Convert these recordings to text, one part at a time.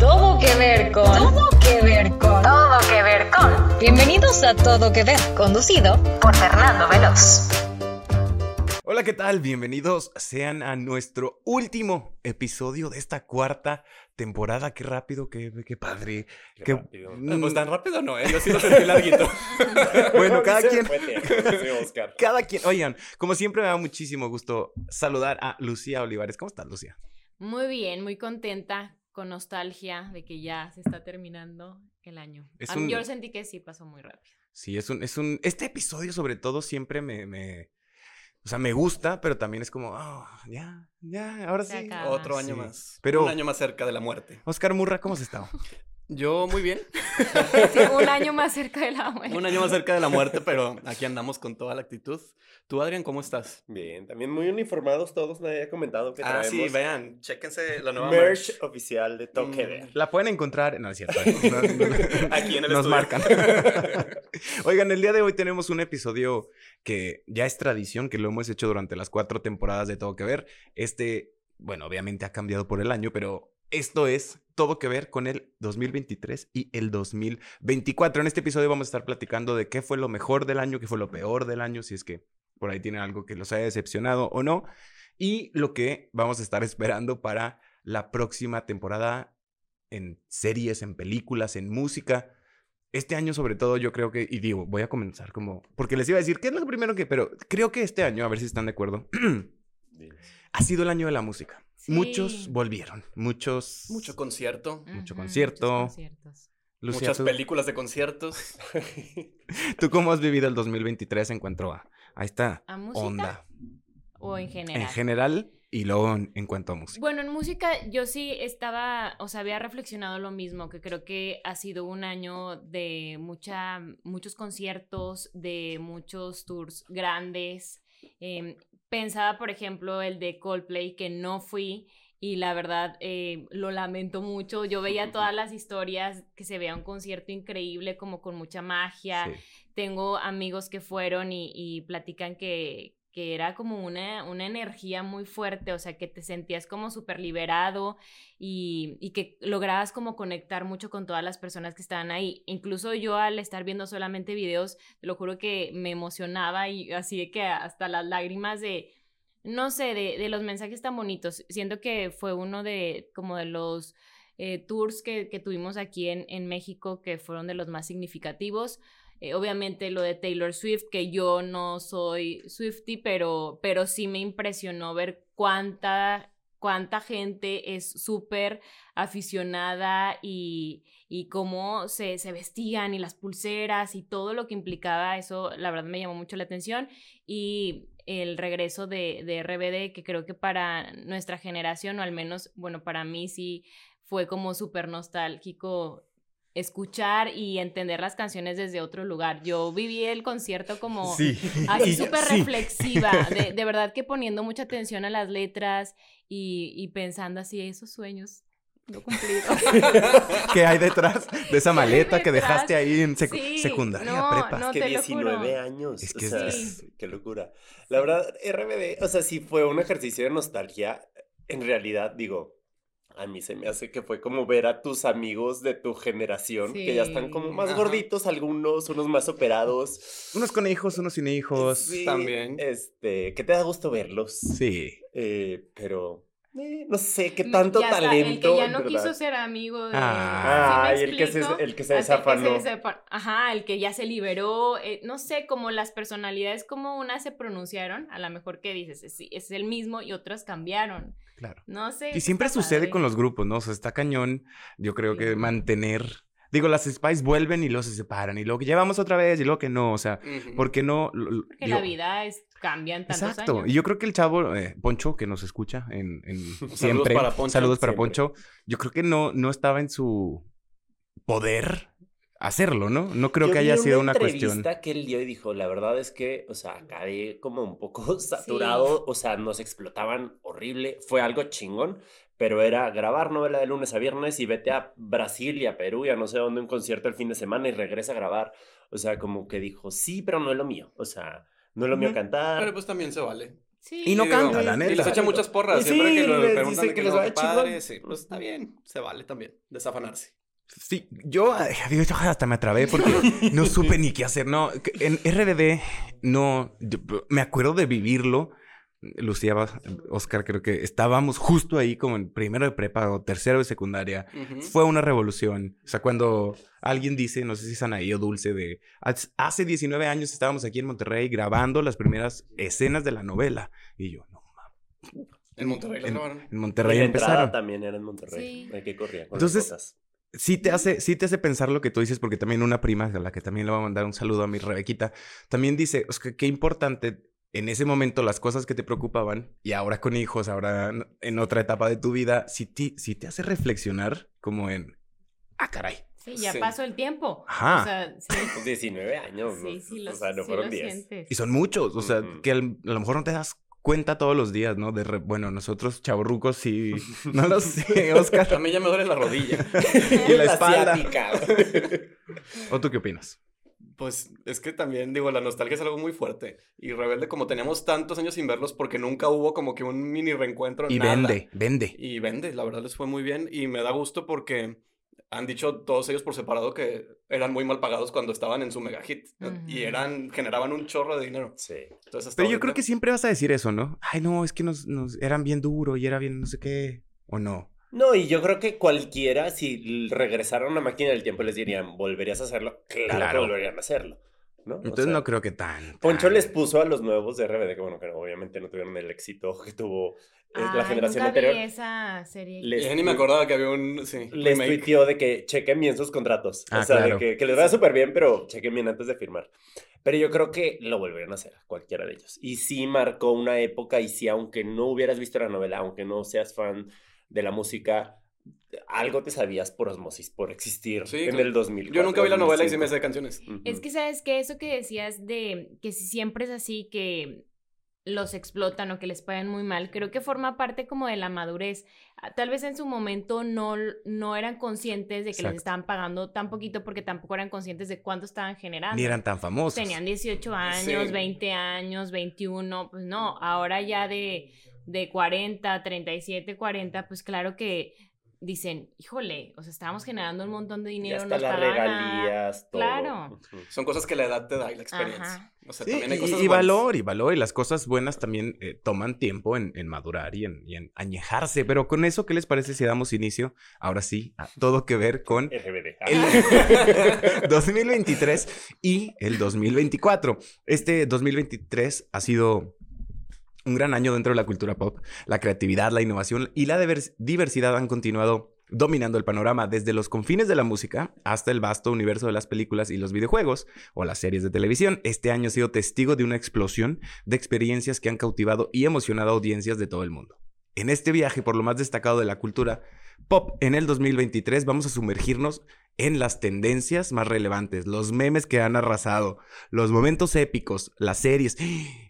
Todo que ver con. Todo que ver con. Todo que ver con. Bienvenidos a Todo que ver, conducido por Fernando Veloz. Hola, ¿qué tal? Bienvenidos sean a nuestro último episodio de esta cuarta temporada. Qué rápido, qué, qué padre. Qué qué- rápido. Mm. Pues tan rápido no, ¿eh? Yo sí lo sentí larguito. Bueno, cada quien- sí. Cada quien, oigan, como siempre me da muchísimo gusto saludar a Lucía Olivares. ¿Cómo estás, Lucía? Muy bien, muy contenta, con nostalgia de que ya se está terminando el año. Es A mí un- Yo sentí que sí pasó muy rápido. Sí, es un, es un, este episodio sobre todo siempre me, me, o sea, me gusta, pero también es como, oh, ya, ya, ahora Se sí. acaba. Otro año Sí. más. Pero- Un año más cerca de la muerte. Oscar Murra, ¿cómo has estado? Yo muy bien. Sí, un año más cerca de la muerte. Un año más cerca de la muerte, pero aquí andamos con toda la actitud. Tú, Adrián, ¿cómo estás? Bien, también muy uniformados todos, nadie ha comentado que Ah, traemos sí, vean. Chéquense la nueva merch merch. oficial de Toque Mm. Ver. La pueden encontrar, no es cierto. no, no, Aquí en el Nos estudio. marcan. Oigan, el día de hoy tenemos un episodio que ya es tradición, que lo hemos hecho durante las cuatro temporadas de Todo que Ver. Este, bueno, obviamente ha cambiado por el año, pero esto es Todo que Ver con el 2023 y el 2024. En este episodio vamos a estar platicando de qué fue lo mejor del año, qué fue lo peor del año, si es que por ahí tienen algo que los haya decepcionado o no, y lo que vamos a estar esperando para la próxima temporada en series, en películas, en música. Este año sobre todo yo creo que, y digo, voy a comenzar como, porque les iba a decir, ¿qué es lo primero que, pero creo que este año, a ver si están de acuerdo, ha sido el año de la música. Sí. Muchos volvieron, muchos... Mucho concierto. mucho concierto. muchos conciertos. Lucía, muchas ¿tú, películas de conciertos. ¿tú cómo has vivido el 2023 en cuanto a, a esta ¿A música? onda? O en general. En general y luego en, en cuanto a música. Bueno, en música yo sí estaba, o sea, había reflexionado lo mismo, que creo que ha sido un año de mucha, muchos conciertos, de muchos tours grandes. Em, pensaba, por ejemplo, el de Coldplay, que no fui. Y la verdad, eh, lo lamento mucho. Yo veía todas las historias que se vea un concierto increíble, como con mucha magia Sí. tengo amigos que fueron y, y platican que, que era como una, una energía muy fuerte, o sea, que te sentías como súper liberado y, y que lograbas como conectar mucho con todas las personas que estaban ahí. Incluso yo al estar viendo solamente videos, te lo juro que me emocionaba y así de que hasta las lágrimas de, no sé, de, de los mensajes tan bonitos. Siento que fue uno de como de los eh, tours que, que tuvimos aquí en, en México que fueron de los más significativos. Eh, obviamente lo de Taylor Swift, que yo no soy Swifty, pero, pero sí me impresionó ver cuánta, cuánta gente es súper aficionada y, y cómo se, se vestían y las pulseras y todo lo que implicaba eso, la verdad me llamó mucho la atención. Y el regreso de, de RBD, que creo que para nuestra generación, o al menos, bueno, para mí sí fue como súper nostálgico escuchar y entender las canciones desde otro lugar. Yo viví el concierto como Sí. así súper sí. reflexiva, de, de verdad que poniendo mucha atención a las letras y, y pensando así, esos sueños no cumplidos. ¿Qué hay detrás de esa ¿Qué hay maleta que dejaste ahí en secu- Sí, secundaria, no, prepa? no, que te lo 19 juro. años. Es o que sea, sí. qué locura. La verdad, RBD, o sea, sí fue un ejercicio de nostalgia. En realidad, digo, a mí se me hace que fue como ver a tus amigos de tu generación, que ya están como más Ajá. gorditos algunos, unos más operados. Unos con hijos, unos sin hijos. Sí, también. Este, que te da gusto verlos. Sí. Eh, pero, eh, no sé, qué tanto ya está, talento. El que ya no verdad. quiso ser amigo de. Ah. ¿sí me Ay, el que se- explico? el que se desafanó. Ajá, el que ya se liberó. eh, no sé, como las personalidades, como unas se pronunciaron, a lo mejor que dices, es, es el mismo y otras cambiaron. Claro. No sé. Y siempre sucede padre. con los grupos, ¿no? O sea, está cañón. Yo creo que mantener. Digo, las Spice vuelven y luego se separan. Y luego que llevamos otra vez y luego que no. O sea, Ujú. ¿por qué no? Lo- lo- Que digo, la vida es, cambia en tantos Exacto. años. Y yo creo que el chavo, eh, Poncho, que nos escucha en, en siempre. para Poncho. Saludos para Siempre. Poncho. Yo creo que no, no estaba en su poder hacerlo, ¿no? No creo Yo que haya sido una entrevista cuestión. que él dio y dijo, la verdad es que, o sea, acabé como un poco saturado, o sea, nos explotaban horrible, fue algo chingón, pero era grabar novela de lunes a viernes y vete a Brasil y a Perú y a no sé dónde un concierto el fin de semana y regresa a grabar. O sea, como que dijo, sí, pero no es lo mío, o sea, no es lo mío cantar. Pero pues también se vale. Sí. Y no canta, la Y neta. les echa muchas porras. Y Siempre sí, que lo les preguntan dice de que que les no, va padre, sí, pues está bien, se vale también, desafanarse. Sí, yo, hasta me atrabé porque no supe ni qué hacer. No, en RBD no, yo- me acuerdo de vivirlo. Lucía, Oscar, creo que estábamos justo ahí como en primero de prepa o tercero de secundaria. Ujú. Fue una revolución. O sea, cuando alguien dice, no sé si es Anaí o Dulce, de "Haz- hace 19 años estábamos aquí en Monterrey grabando las primeras escenas de la novela. Y yo, no, En Monterrey en, grabaron. en Y Monterrey la empezaron. también era en Monterrey. Sí. Hay que Entonces, sí te hace, sí te hace pensar lo que tú dices, porque también una prima, a la que también le voy a mandar un saludo a mi Rebequita, también dice, que qué importante en ese momento las cosas que te preocupaban y ahora con hijos, ahora en- otra etapa de tu vida, sí te, sí te hace reflexionar como en, ah, caray. Sí, ya Sí. pasó el tiempo. Ajá. O sea, sí. Pues 19 años. Sí, ¿no? sí, o lo, sea, no sí fueron lo 10. sientes. Y son muchos, o sea, que al- a lo mejor no te das cuenta todos los días, ¿no? De re- bueno, nosotros chavorrucos sí, no lo sé, Oscar. A mí ya me duele la rodilla. y la espalda. ciática. ¿O tú qué opinas? Pues es que también, digo, la nostalgia es algo muy fuerte. Y Rebelde, como teníamos tantos años sin verlos, porque nunca hubo como que un mini reencuentro. Y nada. vende, vende. Y vende, la verdad les fue muy bien. Y me da gusto porque han dicho todos ellos por separado que eran muy mal pagados cuando estaban en su mega hit. Y eran, generaban un chorro de dinero. Sí. Entonces, hasta Pero yo creo que siempre vas a decir eso, ¿no? Ay, no, es que nos, nos eran bien duro y era bien no sé qué. ¿O no? No, y yo creo que cualquiera, si regresara a una máquina del tiempo, les dirían, ¿volverías a hacerlo? Claro, que Claro. volverían a hacerlo. ¿no? O Entonces sea, no creo que tan. Poncho tan- les puso a los nuevos de RBD, que bueno, que obviamente no tuvieron el éxito que tuvo eh, la generación nunca vi anterior. esa serie. Les, Ya ni me acordaba que había un. Sí, les tuiteó de que chequen bien sus contratos. Ah, o sea, claro. de que, que les vaya súper bien, pero chequen bien antes de firmar. Pero yo creo que lo volvieron a hacer, cualquiera de ellos. Y sí marcó una época, y sí, aunque no hubieras visto la novela, aunque no seas fan de la música, algo te sabías por osmosis, por existir Sí, en el 2000. Yo nunca vi la novela y sí me sé canciones. Es que sabes que eso que decías de que si siempre es así que los explotan o que les pagan muy mal, creo que forma parte como de la madurez. Ah, Tal vez en su momento no, no eran conscientes de que Exacto. les estaban pagando tan poquito porque tampoco eran conscientes de cuánto estaban generando. Ni eran tan famosos. Tenían 18 años, Sí. 20 años, 21, pues no, ahora ya de, de 40, 37, 40, pues claro que dicen, híjole, o sea, estábamos generando un montón de Y dinero, hasta nos las pagaban nada". regalías, todo. Claro. Son cosas que la edad te da y la experiencia. Ajá. O sea, Sí, también hay y, cosas y buenas. valor, y valor, y las cosas buenas también eh, toman tiempo en, en madurar y en, y en añejarse. Pero con eso, ¿qué les parece si damos inicio, ahora sí, a todo que ver con RBD. el 2023 y el 2024. Este 2023 ha sido un gran año dentro de la cultura pop. La creatividad, la innovación y la divers- diversidad han continuado dominando el panorama desde los confines de la música hasta el vasto universo de las películas y los videojuegos o las series de televisión. Este año ha sido testigo de una explosión de experiencias que han cautivado y emocionado a audiencias de todo el mundo. En este viaje por lo más destacado de la cultura pop en el 2023 vamos a sumergirnos en las tendencias más relevantes, los memes que han arrasado, los momentos épicos, las series,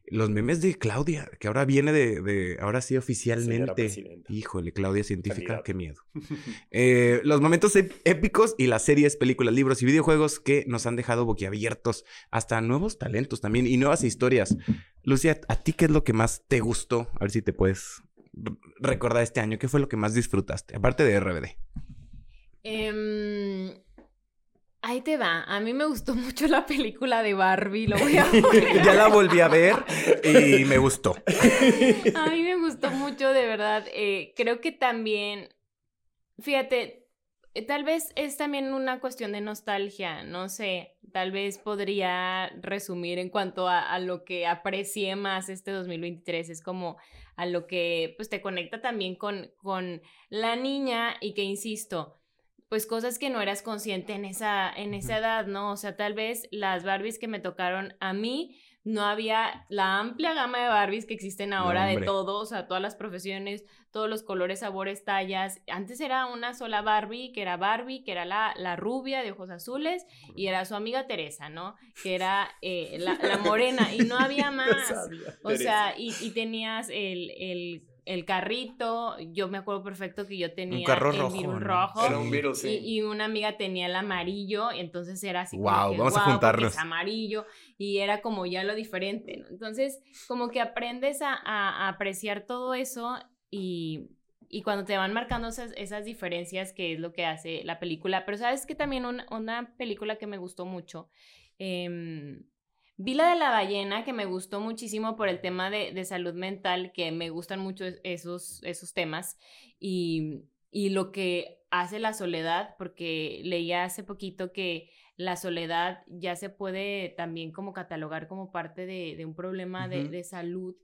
los memes de Claudia, que ahora viene de, de- ahora sí oficialmente. Híjole, Claudia científica, qué miedo. Eh, los momentos ép- épicos y las series, películas, libros y videojuegos que nos han dejado boquiabiertos, hasta nuevos talentos también y nuevas historias. Lucia, ¿a ti qué es lo que más te gustó? A ver si te puedes recordar este año. ¿Qué fue lo que más disfrutaste? Aparte de RBD. Em, ahí te va. A mí me gustó mucho la película de Barbie. Lo voy a poner. ya la volví a ver y me gustó. A mí me gustó mucho, de verdad. Eh, creo que también, fíjate, eh, tal vez es también una cuestión de nostalgia, no sé, tal vez podría resumir en cuanto a, a lo que aprecié más este 2023, es como a lo que pues te conecta también con, con la niña y que, insisto, pues cosas que no eras consciente en esa, en esa edad, ¿no? O sea, tal vez las Barbies que me tocaron a mí, no había la amplia gama de Barbies que existen ahora de todo, o sea, todas las profesiones, todos los colores, sabores, tallas. Antes era una sola Barbie, que era Barbie, que era la, la rubia de ojos azules, y era su amiga Teresa, ¿no? Que era eh, la, la morena, y no había más. O sea, y, y tenías el, el el carrito, yo me acuerdo perfecto que yo tenía carro el rojo, virus ¿no? rojo. Era un virus, sí. Y, y una amiga tenía el amarillo, y entonces era así como Guau, que, vamos a "Guau, porque juntarnos". Es amarillo, y era como ya lo diferente, ¿no? Entonces, como que aprendes a, a- a apreciar todo eso y, y cuando te van marcando esas, esas diferencias, que es lo que hace la película. Pero sabes que también una, una película que me gustó mucho. em, Vi la de la ballena, que me gustó muchísimo por el tema de, de salud mental, que me gustan mucho es- esos, esos temas. Y, y lo que hace la soledad, porque leía hace poquito que la soledad ya se puede también como catalogar como parte de, de un problema de, de salud,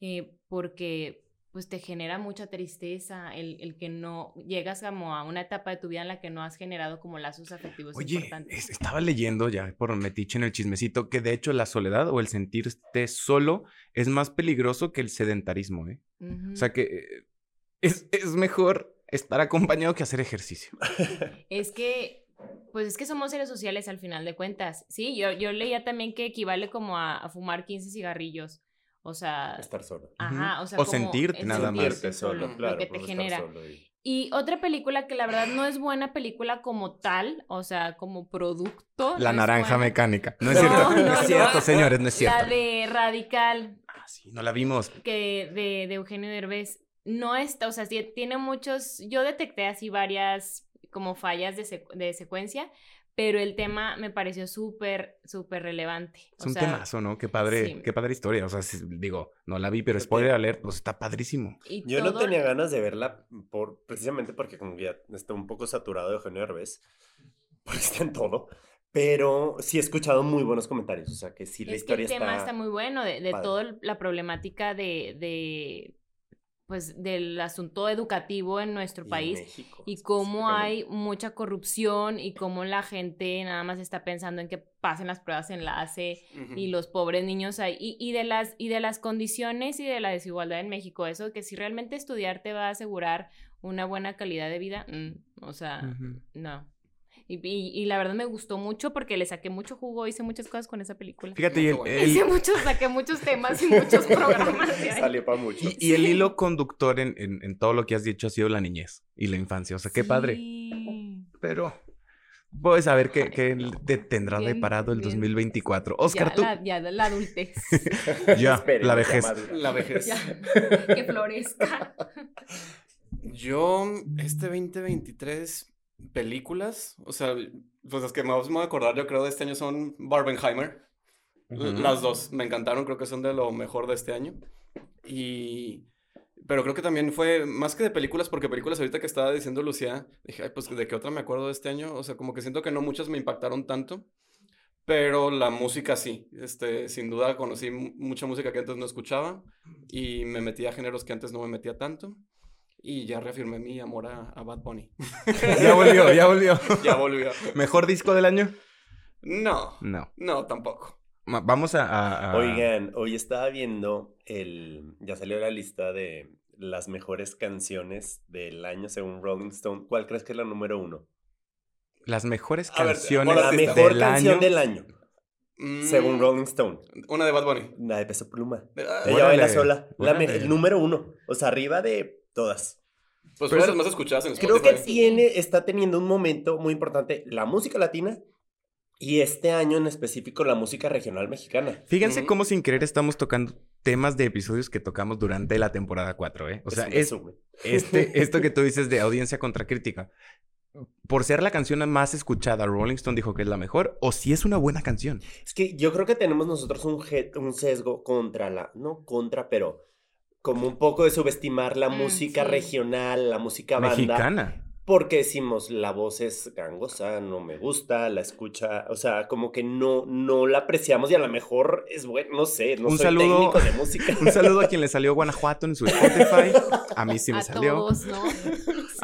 eh, porque pues te genera mucha tristeza el, el que no llegas como a una etapa de tu vida en la que no has generado como lazos afectivos Oye, importantes. es- estaba leyendo ya por metiche en el chismecito que de hecho la soledad o el sentirte solo es más peligroso que el sedentarismo, ¿eh? O sea que es, es mejor estar acompañado que hacer ejercicio. Es que, pues es que somos seres sociales al final de cuentas. Sí, yo, yo leía también que equivale como a, a fumar 15 cigarrillos. O sea, Estar solo. ajá, o sea, O como sentirte nada más. sentirte Sentirte solo, lo claro. que te genera. solo y- Y otra película que la verdad no es buena película como tal, o sea, como producto. La no naranja mecánica. No es No, cierto, no, no, es no. cierto, señores, no es cierto. La de Radical, Ah, sí, no la vimos. que de, de Eugenio Derbez, no está, o sea, tiene muchos, yo detecté así varias como fallas de, secu- de secuencia, pero el tema me pareció súper, súper relevante. Es o un sea, temazo, ¿no? Qué padre, sí. qué padre historia. O sea, sí, digo, no la vi, pero spoiler alert, pues está padrísimo. y Yo no todo- tenía ganas de verla por, precisamente porque como que ya está un poco saturado de Eugenio Derbez, porque está en todo, pero sí he escuchado muy buenos comentarios, o sea que sí la es que historia el tema está... está muy bueno, de, de toda la problemática de, de, pues, del asunto educativo en nuestro y país. México, Y cómo hay mucha corrupción y cómo la gente nada más está pensando en que pasen las pruebas de enlace y los pobres niños ahí. Y, y, de las, y de las condiciones y de la desigualdad en México. Eso que si realmente estudiar te va a asegurar una buena calidad de vida, mm, o sea, no. Y, y- y la verdad me gustó mucho porque le saqué mucho jugo, hice muchas cosas con esa película. Fíjate, y Qué el, bueno. el- Hice muchos, saqué muchos temas y muchos programas. Salió para mucho. y, y el hilo conductor en, en- en todo lo que has dicho ha sido la niñez y la infancia. O sea, qué padre. Sí. Pero puedes saber qué, qué te tendrá Bien, deparado el bien. 2024. Oscar, ya, tú. La, ya la adultez. Ya, Esperen, la vejez. La vejez. Ya, que florezca. Yo, este 2023, películas, o sea, pues las que más me voy a acordar yo creo de este año son Barbenheimer. Las dos me encantaron, creo que son de lo mejor de este año. Y... Pero creo que también fue más que de películas, porque películas ahorita que estaba diciendo Lucía, dije, ay, pues de qué otra me acuerdo de este año. O sea, como que siento que no muchas me impactaron tanto. Pero la música sí. Este, sin duda conocí mu- mucha música que antes no escuchaba. Y me metí a géneros que antes no me metía tanto. Y ya reafirmé mi amor a, a Bad Bunny. Ya volvió, ya volvió. ya volvió. ¿Mejor disco del año? No, No. no, tampoco. Ma- Vamos a. a- a- Oigan, hoy estaba viendo el... Ya salió la lista de las mejores canciones del año según Rolling Stone. ¿Cuál crees que es la número uno? Las mejores A ver, canciones pon La mejor del canción año. del año, Mm, según Rolling Stone. Una de Bad Bunny. La de Peso Pluma. Ah, Ella Órale, baila sola. La el número uno. O sea, arriba de todas. Pues fueron las más escuchadas en Creo Spotify. que tiene, está teniendo un momento muy importante la música latina y este año en específico la música regional mexicana. Fíjense cómo sin querer estamos tocando temas de episodios que tocamos durante la temporada 4, ¿eh? O sea, es, este, esto que tú dices de audiencia contra crítica. Por ser la canción más escuchada, Rolling Stone dijo que es la mejor, o si es una buena canción. Es que yo creo que tenemos nosotros un, un sesgo contra la, no contra, pero como un poco de subestimar la Mm, música sí. regional, la música banda. Mexicana. Porque decimos, la voz es gangosa, no me gusta, la escucha, o sea, como que no, no la apreciamos y a lo mejor es bueno, no sé, no Un soy saludo- técnico de música. Un saludo a quien le salió Guanajuato en su Spotify. A mí sí me a salió. todos, ¿no?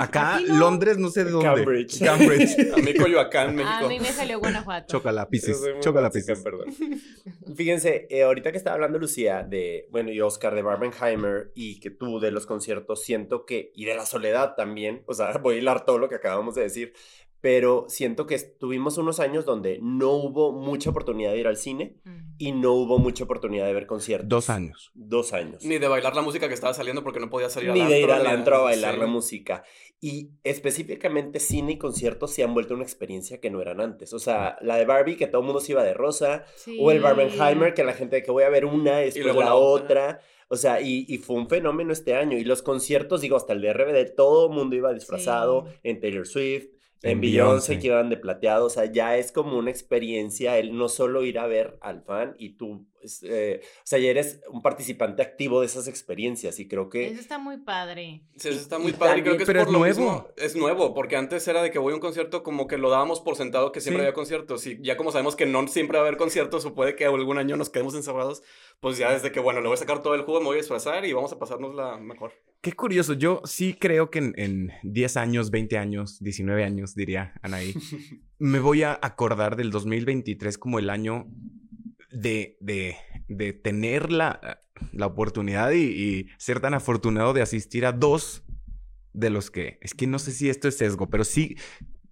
Acá, no. Londres, no sé de dónde. Cambridge. Cambridge. A mí Coyoacán, México. A mí me salió Guanajuato. Chócala, Yo Pisces. básica, Pisces. perdón. Fíjense, eh, ahorita que estaba hablando Lucía de, bueno, y Oscar de Barbenheimer y que tú de los conciertos, siento que, y de la soledad también, o sea, voy a hilar todo lo que acabamos de decir, pero siento que tuvimos unos años donde no hubo mucha oportunidad de ir al cine Mm. y no hubo mucha oportunidad de ver conciertos. Dos años. Dos años. Ni de bailar la música que estaba saliendo porque no podía salir Ni al de ir antro, al ni- antro a bailar sí. la música. Y específicamente cine y conciertos se han vuelto una experiencia que no eran antes. O sea, la de Barbie, que todo el mundo se iba de rosa, o el. Barbenheimer, que la gente de que voy a ver una, después luego la, otra. otra. O sea, y, y fue un fenómeno este año. Y los conciertos, digo, hasta el de RBD, todo el mundo iba disfrazado Sí. en Taylor Swift. En En Beyoncé, que iban de plateado, o sea, ya es como una experiencia el no solo ir a ver al fan y tú, eh, o sea, ya eres un participante activo de esas experiencias y creo que... Eso está muy padre. Sí, eso está Y muy padre creo que es pero por es lo nuevo. mismo. Es nuevo, porque antes era de que voy a un concierto como que lo dábamos por sentado que siempre Sí. había conciertos. Y ya como sabemos que no siempre va a haber conciertos o puede que algún año nos quedemos encerrados, pues ya desde que, bueno, le voy a sacar todo el jugo, me voy a disfrazar y vamos a pasárnosla mejor. Qué curioso, yo sí creo que en, en 10 años, 20 años, 19 años, diría Anaí, me voy a acordar del 2023 como el año de, de, de tener la, la oportunidad y, y ser tan afortunado de asistir a dos de los que, es que no sé si esto es sesgo, pero sí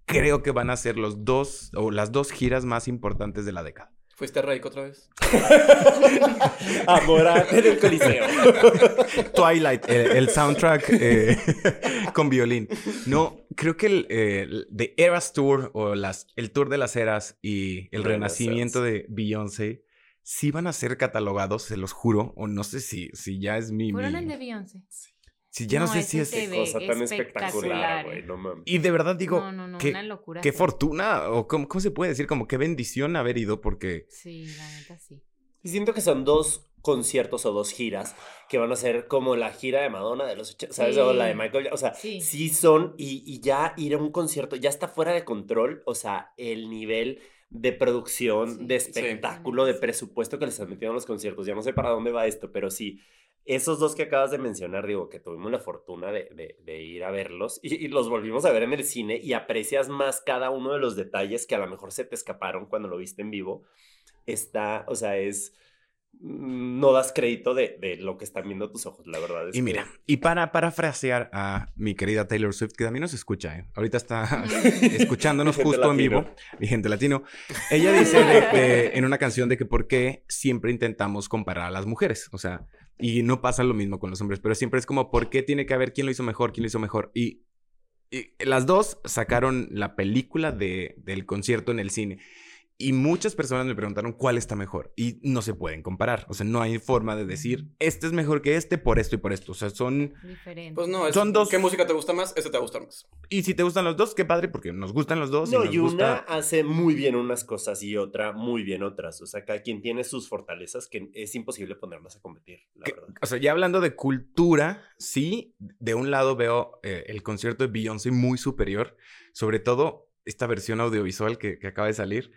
creo que van a ser los dos o las dos giras más importantes de la década. ¿Fuiste a otra vez? Amorate del Coliseo. Twilight, el, el soundtrack eh, con violín. No, creo que el, el The Eras Tour o las, el Tour de las Eras y el renacimiento de Beyoncé sí van a ser catalogados, se los juro, o no sé si, si ya es mi... ¿Fueron mi- el de Beyoncé? si ya no, sé si es... Qué cosa tan espectacular, güey, eh. no mames. Y de verdad digo, no, no, no, qué, una locura. qué fue. fortuna, o cómo, cómo se puede decir, como qué bendición haber ido, porque... Sí, la neta sí. Y siento que son dos conciertos o dos giras que van a ser como la gira de Madonna de los 80, ¿sabes? Sí. O la de Michael, o sea, sí, Sí. son, y, y ya ir a un concierto ya está fuera de control, o sea, el nivel de producción, Sí. de Sí. espectáculo, de presupuesto que les han metido en los conciertos, ya no sé para dónde va esto, pero sí, esos dos que acabas de mencionar, digo, que tuvimos la fortuna de, de- de ir a verlos y, y los volvimos a ver en el cine y aprecias más cada uno de los detalles que a lo mejor se te escaparon cuando lo viste en vivo. Está, o sea, es... mm, No das crédito de, de lo que están viendo tus ojos, la verdad. es Y que- mira, y para parafrasear a mi querida Taylor Swift, que también nos escucha, ¿eh? ahorita está escuchándonos justo en latino. vivo, mi gente latino, ella dice de- de- en una canción de que por qué siempre intentamos comparar a las mujeres, o sea, y no pasa lo mismo con los hombres, pero siempre es como, ¿por qué tiene que haber quién lo hizo mejor, quién lo hizo mejor? Y, y las dos sacaron la película de, del concierto en el cine. Y muchas personas me preguntaron cuál está mejor. Y no se pueden comparar. O sea, no hay forma de decir, este es mejor que este por esto y por esto. O sea, son... Diferente. Pues no, es, Son dos- ¿qué música te gusta más? Ese te va a gustar más. Y si te gustan los dos, qué padre, porque nos gustan los dos. No, y, y nos una gusta... hace muy bien unas cosas y otra muy bien otras. O sea, cada quien tiene sus fortalezas que es imposible ponerlas a competir, la que- verdad. o sea, ya hablando de cultura, sí, de un lado veo eh, el concierto de Beyoncé muy superior. Sobre todo, esta versión audiovisual que, que acaba de salir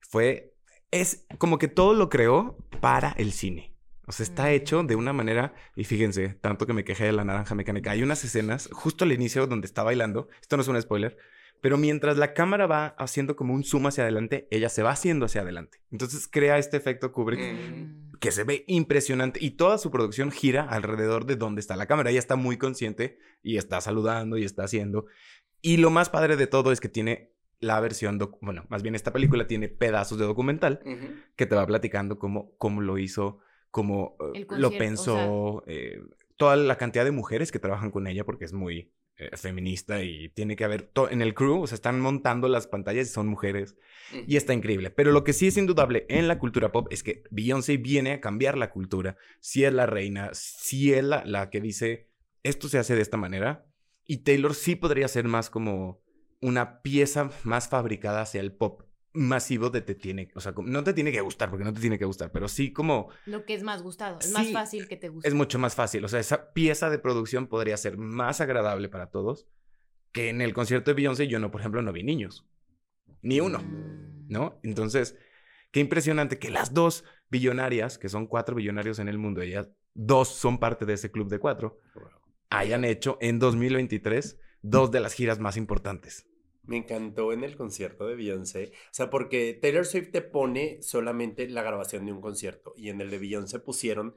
fue... Es como que todo lo creó para el cine. O sea, está Mm. hecho de una manera, y fíjense, tanto que me quejé de la naranja mecánica. Hay unas escenas justo al inicio donde está bailando. Esto no es un spoiler. Pero mientras la cámara va haciendo como un zoom hacia adelante, ella se va haciendo hacia adelante. Entonces crea este efecto Kubrick Mm. que se ve impresionante y toda su producción gira alrededor de donde está la cámara. Ella está muy consciente y está saludando y está haciendo. Y lo más padre de todo es que tiene la versión, bueno, más bien esta película tiene pedazos de documental que te va platicando cómo, cómo lo hizo, cómo eh, lo o pensó, eh, toda la cantidad de mujeres que trabajan con ella porque es muy eh, feminista y tiene que haber, en el crew, o sea, están montando las pantallas y son mujeres. Y está increíble. Pero lo que sí es indudable en la cultura pop es que Beyoncé viene a cambiar la cultura. Sí es la reina, sí es la, la que dice, esto se hace de esta manera. Y Taylor sí podría ser más como una pieza más fabricada hacia el pop masivo de te tiene, o sea, no te tiene que gustar, porque no te tiene que gustar, pero sí como Lo que es más gustado. Es más fácil que te guste. es mucho más fácil. O sea, esa pieza de producción podría ser más agradable para todos que en el concierto de Beyoncé yo no, por ejemplo, no vi niños. Ni uno. ¿no? Entonces, qué impresionante que las dos billonarias, que son cuatro billonarios en el mundo, ellas dos son parte de ese club de cuatro, hayan hecho en 2023 dos de las giras más importantes. Me encantó en el concierto de Beyoncé. O sea, porque Taylor Swift te pone solamente la grabación de un concierto y en el de Beyoncé pusieron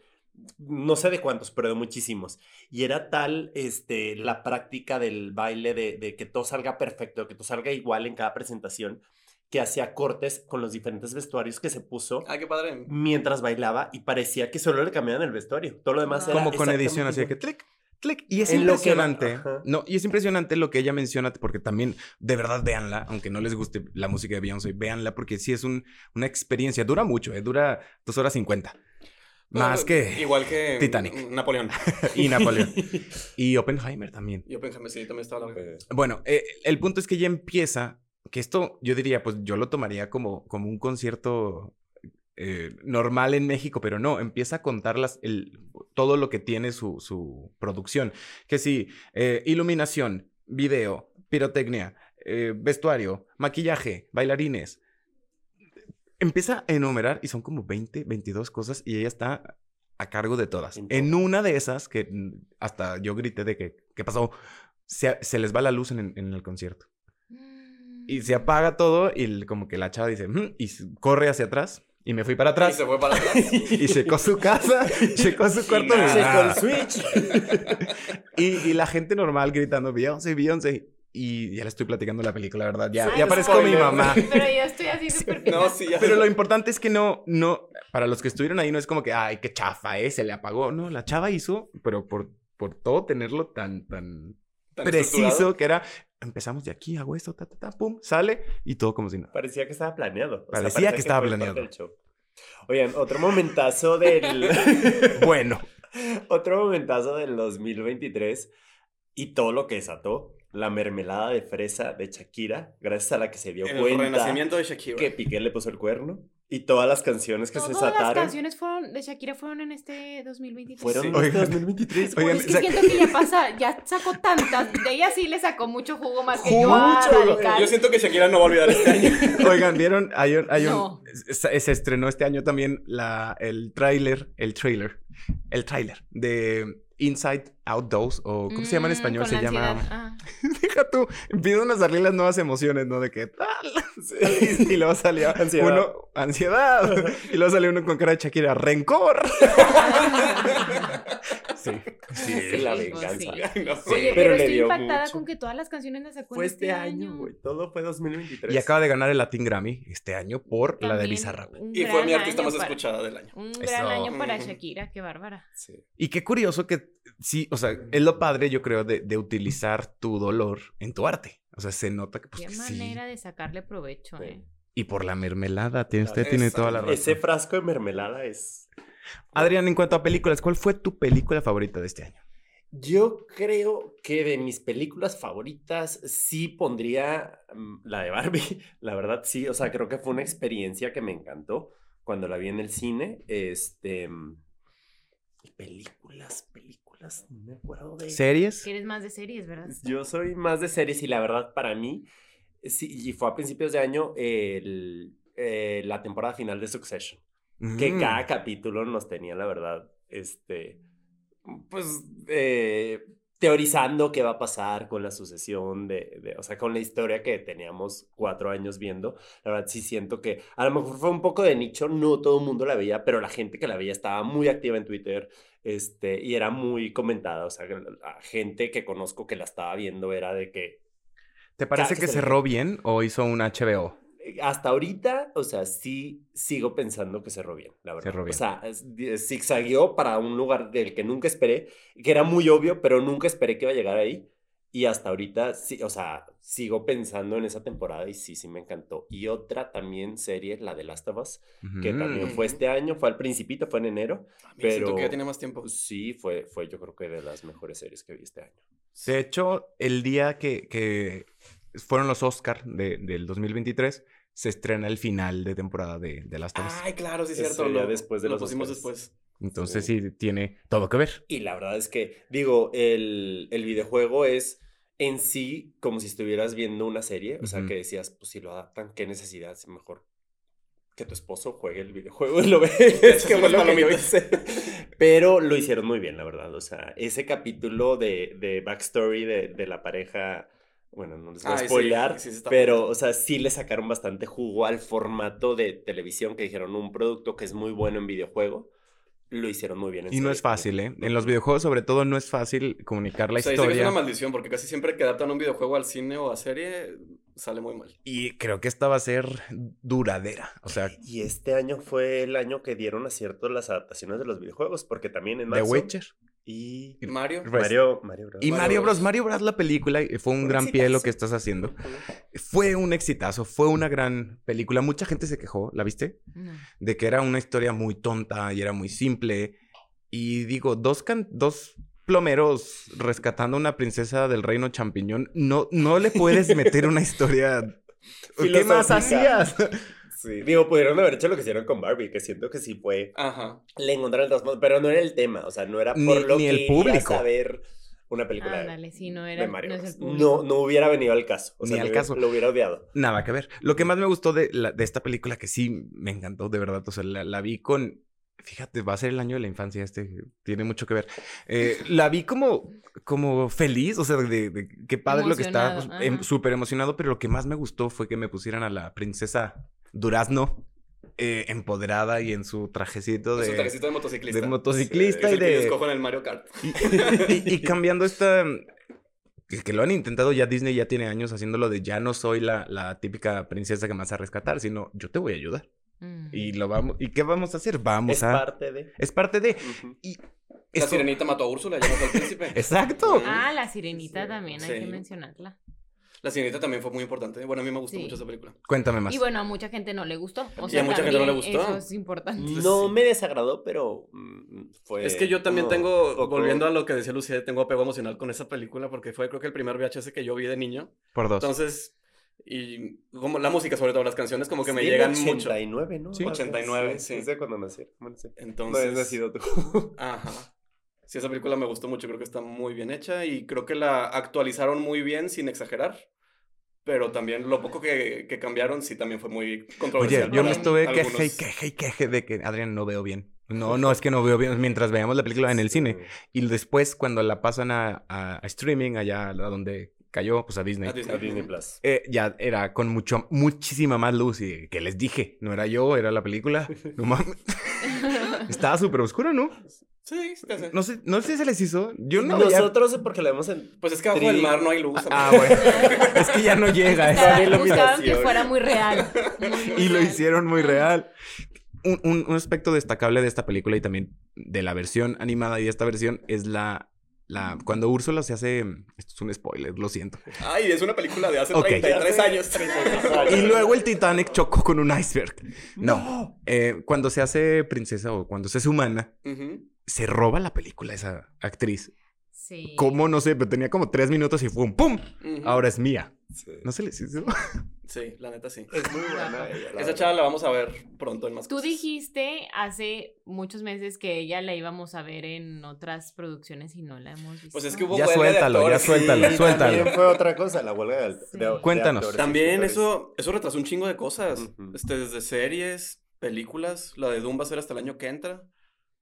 no sé de cuántos, pero de muchísimos. Y era tal este, la práctica del baile, de, de que todo salga perfecto, que todo salga igual en cada presentación, que hacía cortes con los diferentes vestuarios que se puso Ah, qué padre. mientras bailaba y parecía que solo le cambiaban el vestuario. Todo lo demás Ah. era Como con edición, así de que clic, clic. Y es En lo que impresionante. No, y es impresionante lo que ella menciona, porque también, de verdad, véanla, aunque no les guste la música de Beyoncé, véanla, porque sí es un, una experiencia. Dura mucho, eh, dura dos horas cincuenta. Más que. Igual que Titanic. Napoleón. Y Napoleón. y Oppenheimer también. Y Oppenheimer, sí, también estaba igual. Bueno, eh, el punto es que ella empieza, que esto yo diría, pues yo lo tomaría como, como un concierto eh, normal en México, pero no, empieza a contar las, el, todo lo que tiene su, su producción. Que sí, eh, iluminación, video, pirotecnia, eh, vestuario, maquillaje, bailarines. Empieza a enumerar y son como 20, 22 cosas y ella está a cargo de todas. En una de esas, que mm, hasta yo grité de que, ¿qué pasó? Se, se les va la luz en, en el concierto. Y se apaga todo y el- como que la chava dice, "Mm", y corre hacia atrás. Y me fui para Y atrás. se fue para atrás. Y checó su casa, checó su cuarto. Y y. Checó el Switch. Y, y la gente normal gritando, Beyoncé, Beyoncé. Y ya le estoy platicando la película, la verdad. Ya, Sí, ya parezco mi mamá. Pero yo estoy así súper No, sí, ya. Pero lo importante es que no, no, para los que estuvieron ahí no es como que, ay, qué chafa, ¿eh? Se le apagó. No, la chava hizo, pero por, por todo tenerlo tan Tan preciso que era, empezamos de aquí, hago esto, ta, ta, ta, pum, sale y todo como si nada. Parecía que estaba planeado. O sea, Parecía que estaba planeado. Oigan, otro momentazo del... Bueno, otro momentazo del 2023 y todo lo que desató. La mermelada de fresa de Shakira, gracias a la que se dio El cuenta renacimiento de Shakira. que Piqué le puso el cuerno. Y todas las canciones que se Todas las desataron canciones fueron, de Shakira fueron en este 2023. fueron Sí. en este Oigan. 2023. Oigan, es que siento que ya pasa, ya sacó tantas. De ella sí le sacó mucho jugo más que yo. Mucho, a Radical. Yo siento que Shakira no va a olvidar este año. oigan, ¿vieron? Hay un, hay un- No. se, se estrenó este año también la, el tráiler, el trailer, el tráiler de Inside Out 2, o ¿cómo se llama en Mm, español? con Se la llama... Ah. Deja tú, empiezan a salir las nuevas emociones, ¿no? De que tal. Y luego salía Ansiedad. uno, ansiedad. Y luego salió uno con cara de Shakira, rencor. Sí, sí. Sí, la pues, venganza. sí. Oye, pero pero, le estoy dio impactada mucho. con que todas las canciones las sacó Fue en este año, güey. Todo fue 2023. Y acaba de ganar el Latin Grammy este año por la de Bizarrap. un Y fue gran mi artista año más para- escuchada del año. Un Eso. gran año para. Shakira, qué bárbara. Sí. Y qué curioso que sí, o sea, es lo padre, yo creo, de, de utilizar tu dolor en tu arte. O sea, se nota que pues Qué que sí. manera de sacarle provecho, Sí. eh. Y por la mermelada, tiene, usted tiene toda la razón. Ese frasco de mermelada es. Adrián, en cuanto a películas, ¿cuál fue tu película favorita de este año? Yo creo que de mis películas favoritas sí pondría mm, la de Barbie. La verdad, sí. O sea, creo que fue una experiencia que me encantó cuando la vi en el cine. Este. mm, películas, películas, no me acuerdo de. ¿Series? Eres más de series, ¿verdad? Yo soy más de series y la verdad para mí, sí, y fue a principios de año el, eh, la temporada final de Succession, que Mm. cada capítulo nos tenía la verdad, este, pues, eh, teorizando qué va a pasar con la sucesión de, de- o sea, con la historia que teníamos cuatro años viendo. La verdad sí siento que a lo mejor fue un poco de nicho, no todo el mundo la veía, pero la gente que la veía estaba muy activa en Twitter, este, y era muy comentada, o sea, la- la gente que conozco que la estaba viendo era de que ¿Te parece que cerró bien o hizo un HBO? Eh, hasta ahorita, o sea, sí sigo pensando que cerró bien, la verdad. Cerró bien. O sea, di- zigzagueó para un lugar del que nunca esperé, que era muy obvio, pero nunca esperé que iba a llegar ahí. Y hasta ahorita, sí, o sea, sigo pensando en esa temporada y sí, sí me encantó. Y otra también serie, la de Last of Us, que también fue este año, fue al principito, fue en enero. Pero... Siento Pero- que ya tiene más tiempo. Sí, fue, fue yo creo que de las mejores series que vi este año. De hecho, el día que, que fueron los Oscar de- del 2023, se estrena el final de temporada de, de Last of Us. Ay, claro, sí es cierto. Lo, después de lo los pusimos Oscars. después. Entonces sí, tiene todo que ver. Y la verdad es que, digo, el, el videojuego es en sí como si estuvieras viendo una serie. O sea, que decías, pues si lo adaptan, qué necesidad, si mejor que tu esposo juegue el videojuego y lo ve. es que lo que yo hice. Pero lo hicieron muy bien, la verdad. O sea, ese capítulo de, de backstory de, de la pareja, bueno, no les voy a Ay, spoilear, sí, sí está pero, bueno. o sea, sí le sacaron bastante jugo al formato de televisión que dijeron un producto que es muy bueno en videojuego lo hicieron muy bien. en Y no es fácil, ¿eh? En los videojuegos, sobre todo, no es fácil comunicar la O sea, que es historia. una maldición porque casi siempre que adaptan un videojuego al cine o a serie sale muy mal. Y creo que esta va a ser duradera. O sea, Y este año fue el año que dieron acierto las adaptaciones de los videojuegos, porque también en The marzo... Witcher. Y... Mario. Res- Mario, Mario Bros. Y Mario Mario Bros. Bros. Mario Bros. la película y fue un Un gran pie lo que estás haciendo. Fue un exitazo, fue una gran película. Mucha gente se quejó, ¿la viste? No. De que era una historia muy tonta y era muy simple. Y digo, dos, can- dos plomeros rescatando a una princesa del reino champiñón, no, no le puedes meter una historia... ¿Qué más hacías? Sí, digo, pudieron haber hecho lo que hicieron con Barbie, que siento que sí fue... Ajá. Le encontraron el trasfondo, pero no era el tema, o sea, no era por Ni- lo ni que el público. a ver una película de- Ándale, sí, no era de Mario. no es Bros. el No, hubiera venido al caso. O Ni sea, al lo, caso. Lo hubiera odiado. Nada que ver. Lo que más me gustó de, la- de esta película, que sí me encantó, de verdad, o sea, la, la vi con... Fíjate, va a ser el año de la infancia este, tiene mucho que ver. Eh, la vi como, como feliz, o sea, de, de qué padre lo que estaba, Emocionado, pues, em- súper emocionado, pero lo que más me gustó fue que me pusieran a la princesa Durazno eh, empoderada y en su trajecito Es de, un trajecito de motociclista. de motociclista Es y que de... escojo en el Mario Kart. Y, y- y cambiando esta. Que, que lo han intentado ya Disney ya tiene años haciéndolo de ya no soy la, la típica princesa que me vas a rescatar, sino yo te voy a ayudar. Mm. Y lo vamos. ¿Y qué vamos a hacer? Vamos Es a. parte de... Es parte de. Y La sirenita mató a Úrsula, ya mató al príncipe. Exacto. Ah, la sirenita Sí. también, hay Sí. que mencionarla. La sirenita también fue muy importante. Bueno, a mí me gustó Sí. mucho esa película. Cuéntame más. Y bueno, a mucha gente no le gustó. O Y sea, a mucha gente no le gustó. Eso es importante. No Sí. me desagradó, pero mm, fue... Es que yo también como tengo, poco- volviendo a lo que decía Lucía, tengo apego emocional con esa película porque fue creo que el primer VHS que yo vi de niño. Por dos. Entonces, y como la música, sobre todo las canciones, como que me Sí, llegan mucho. 89, ¿no? Sí. 89, sí. Es de cuando nací. Bueno, sí. Entonces, No has nacido tú. Ajá. Sí, esa película me gustó mucho, creo que está muy bien hecha y creo que la actualizaron muy bien sin exagerar. Pero también lo poco que, que cambiaron sí también fue muy Oye, controversial. yo me estuve algunos. queje y queje y queje de que Adrián no veo bien. No, no, es que no veo bien mientras veamos la película en el cine. Y después, cuando la pasan a, a- a streaming, allá a donde cayó, pues a Disney. A Disney. A Disney Plus. eh, ya era con mucho, muchísima más luz y que les dije, no era yo, era la película. No mames. Estaba súper oscuro, ¿no? Sí, sí, sí. No sé, no sé si se les hizo. Yo no Nosotros, porque la vemos en... Pues es que abajo del mar no hay luz. Ah, bueno. es que ya no llega. Buscaban, había buscaban que fuera muy real. muy, muy Y lo hicieron muy real. Un, un- un aspecto destacable de esta película y también de la versión animada y de esta versión es la... La, cuando Úrsula se hace... Esto es un spoiler, lo siento. Ay, es una película de hace Ok. 33 años. Y luego el Titanic chocó con un iceberg. No. Eh, cuando se hace princesa o cuando se hace humana. Se roba la película esa actriz. Sí. ¿Cómo? No sé, pero tenía como tres minutos y fue un ¡pum! Ahora es mía. Sí. ¿No se les hizo? Sí, la neta sí. Es muy buena ella. la Esa chava la vamos a ver pronto en más Tú cosas. dijiste hace muchos meses que ella la íbamos a ver en otras producciones y no la hemos visto. Pues es que hubo Ya huelga de suéltalo, ya suéltalo, Sí, suéltalo. También fue otra cosa, la huelga de, Sí. de- de Cuéntanos. actores También eso, eso retrasó un chingo de cosas. Este, desde series, películas. La de Doom va a ser hasta el año que entra.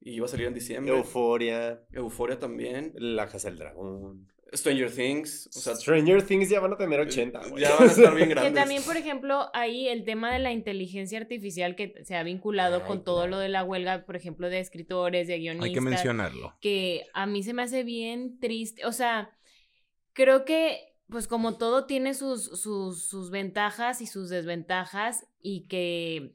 Y iba a salir en diciembre. Euforia, Euforia también. La Casa del Dragón. Stranger Things. O sea, Stranger Things ya van a tener 80, güey. ya van a estar bien Que grandes. también, por ejemplo, ahí el tema de la inteligencia artificial que se ha vinculado Ay, con todo claro. lo de la huelga, por ejemplo, de escritores, de guionistas. Hay que mencionarlo. que a mí se me hace bien triste. O sea, creo que, pues como todo tiene sus, sus, sus ventajas y sus desventajas y que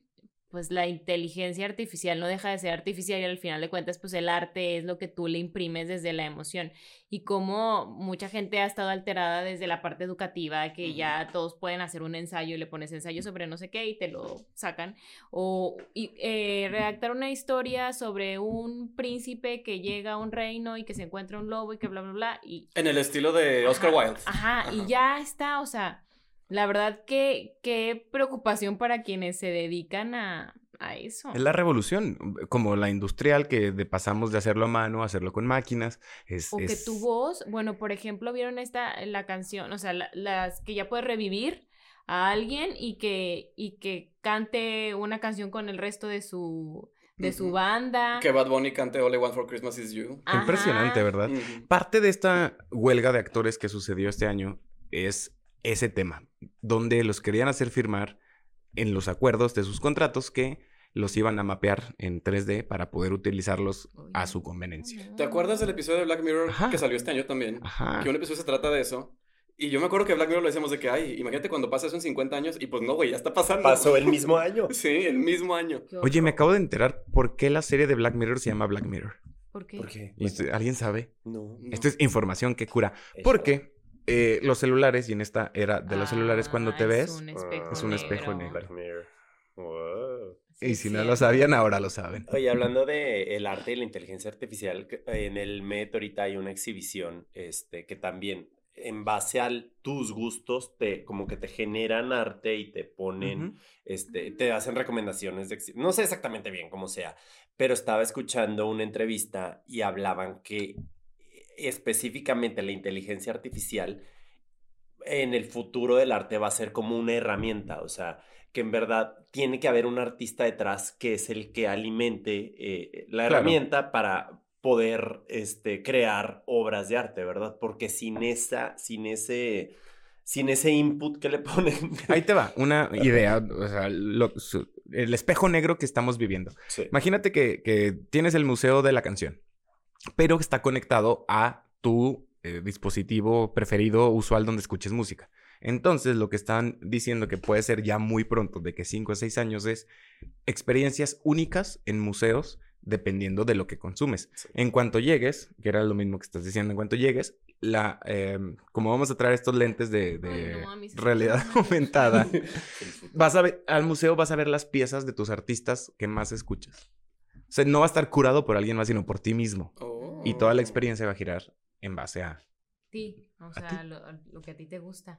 pues la inteligencia artificial no deja de ser artificial y al final de cuentas pues el arte es lo que tú le imprimes desde la emoción y como mucha gente ha estado alterada desde la parte educativa que ya todos pueden hacer un ensayo y le pones ensayo sobre no sé qué y te lo sacan o y, eh, redactar una historia sobre un príncipe que llega a un reino y que se encuentra un lobo y que bla bla bla y En el estilo de Oscar Wilde. Ajá, Ajá. y ya está, o sea, la verdad que qué preocupación para quienes se dedican a, a eso. Es la revolución, como la industrial, que de pasamos de hacerlo a mano a hacerlo con máquinas. Es, O que tu voz, bueno, por ejemplo, vieron esta, la canción, o sea, la- las que ya puedes revivir a alguien y que, y que cante una canción con el resto de su, de su banda. Que Bad Bunny cante All I Want for Christmas Is You. Impresionante. ¿verdad? Parte de esta huelga de actores que sucedió este año es ese tema, donde los querían hacer firmar en los acuerdos de sus contratos que los iban a mapear en 3D para poder utilizarlos a su conveniencia. ¿Te acuerdas del episodio de Black Mirror Ajá. que salió este año también? Ajá. Que un episodio se trata de eso. Y yo me acuerdo que Black Mirror lo decíamos de que, ay, imagínate cuando pasa eso en 50 años. Y pues no, güey, ya está pasando. Pasó el mismo año. Sí, el mismo año. Oye, me acabo de enterar por qué la serie de Black Mirror se llama Black Mirror. ¿Por qué? ¿Por qué? Y esto- ¿Alguien sabe? No. No. Esto es información que cura. Eso. Porque eh, los celulares, y en esta era de los celulares, cuando Ah, te ves, Es un espejo, Es un espejo negro. Black Mirror. Wow. Sí, y si no lo sabían, ahora lo saben. Oye, hablando de el arte y la inteligencia artificial, en el Met ahorita hay una exhibición este, que también en base a tus gustos te como que te generan arte y te ponen este te hacen recomendaciones de no sé exactamente bien cómo sea, pero estaba escuchando una entrevista y hablaban que específicamente la inteligencia artificial en el futuro del arte va a ser como una herramienta, o sea, que en verdad tiene que haber un artista detrás que es el que alimente eh, la Claro. herramienta para poder este, crear obras de arte, ¿verdad? Porque sin esa, sin ese, sin ese input que le ponen. Ahí te va, una idea, o sea, lo- su- el espejo negro que estamos viviendo. Sí. Imagínate que, que tienes el museo de la canción, pero está conectado a tu eh, dispositivo preferido usual donde escuches música. Entonces, lo que están diciendo que puede ser ya muy pronto, de que 5 o 6 años, es experiencias únicas en museos dependiendo de lo que consumes. Sí. En cuanto llegues, que era lo mismo que estás diciendo, en cuanto llegues, la, eh, como vamos a traer estos lentes de, de Ay, no, a mí sí me realidad aumentada, vas a ver, al museo vas a ver las piezas de tus artistas que más escuchas. O sea, no va a estar curado por alguien más, sino por ti mismo. Oh. Y toda la experiencia va a girar en base a... ti, o ti? sea, lo, lo que a ti te gusta.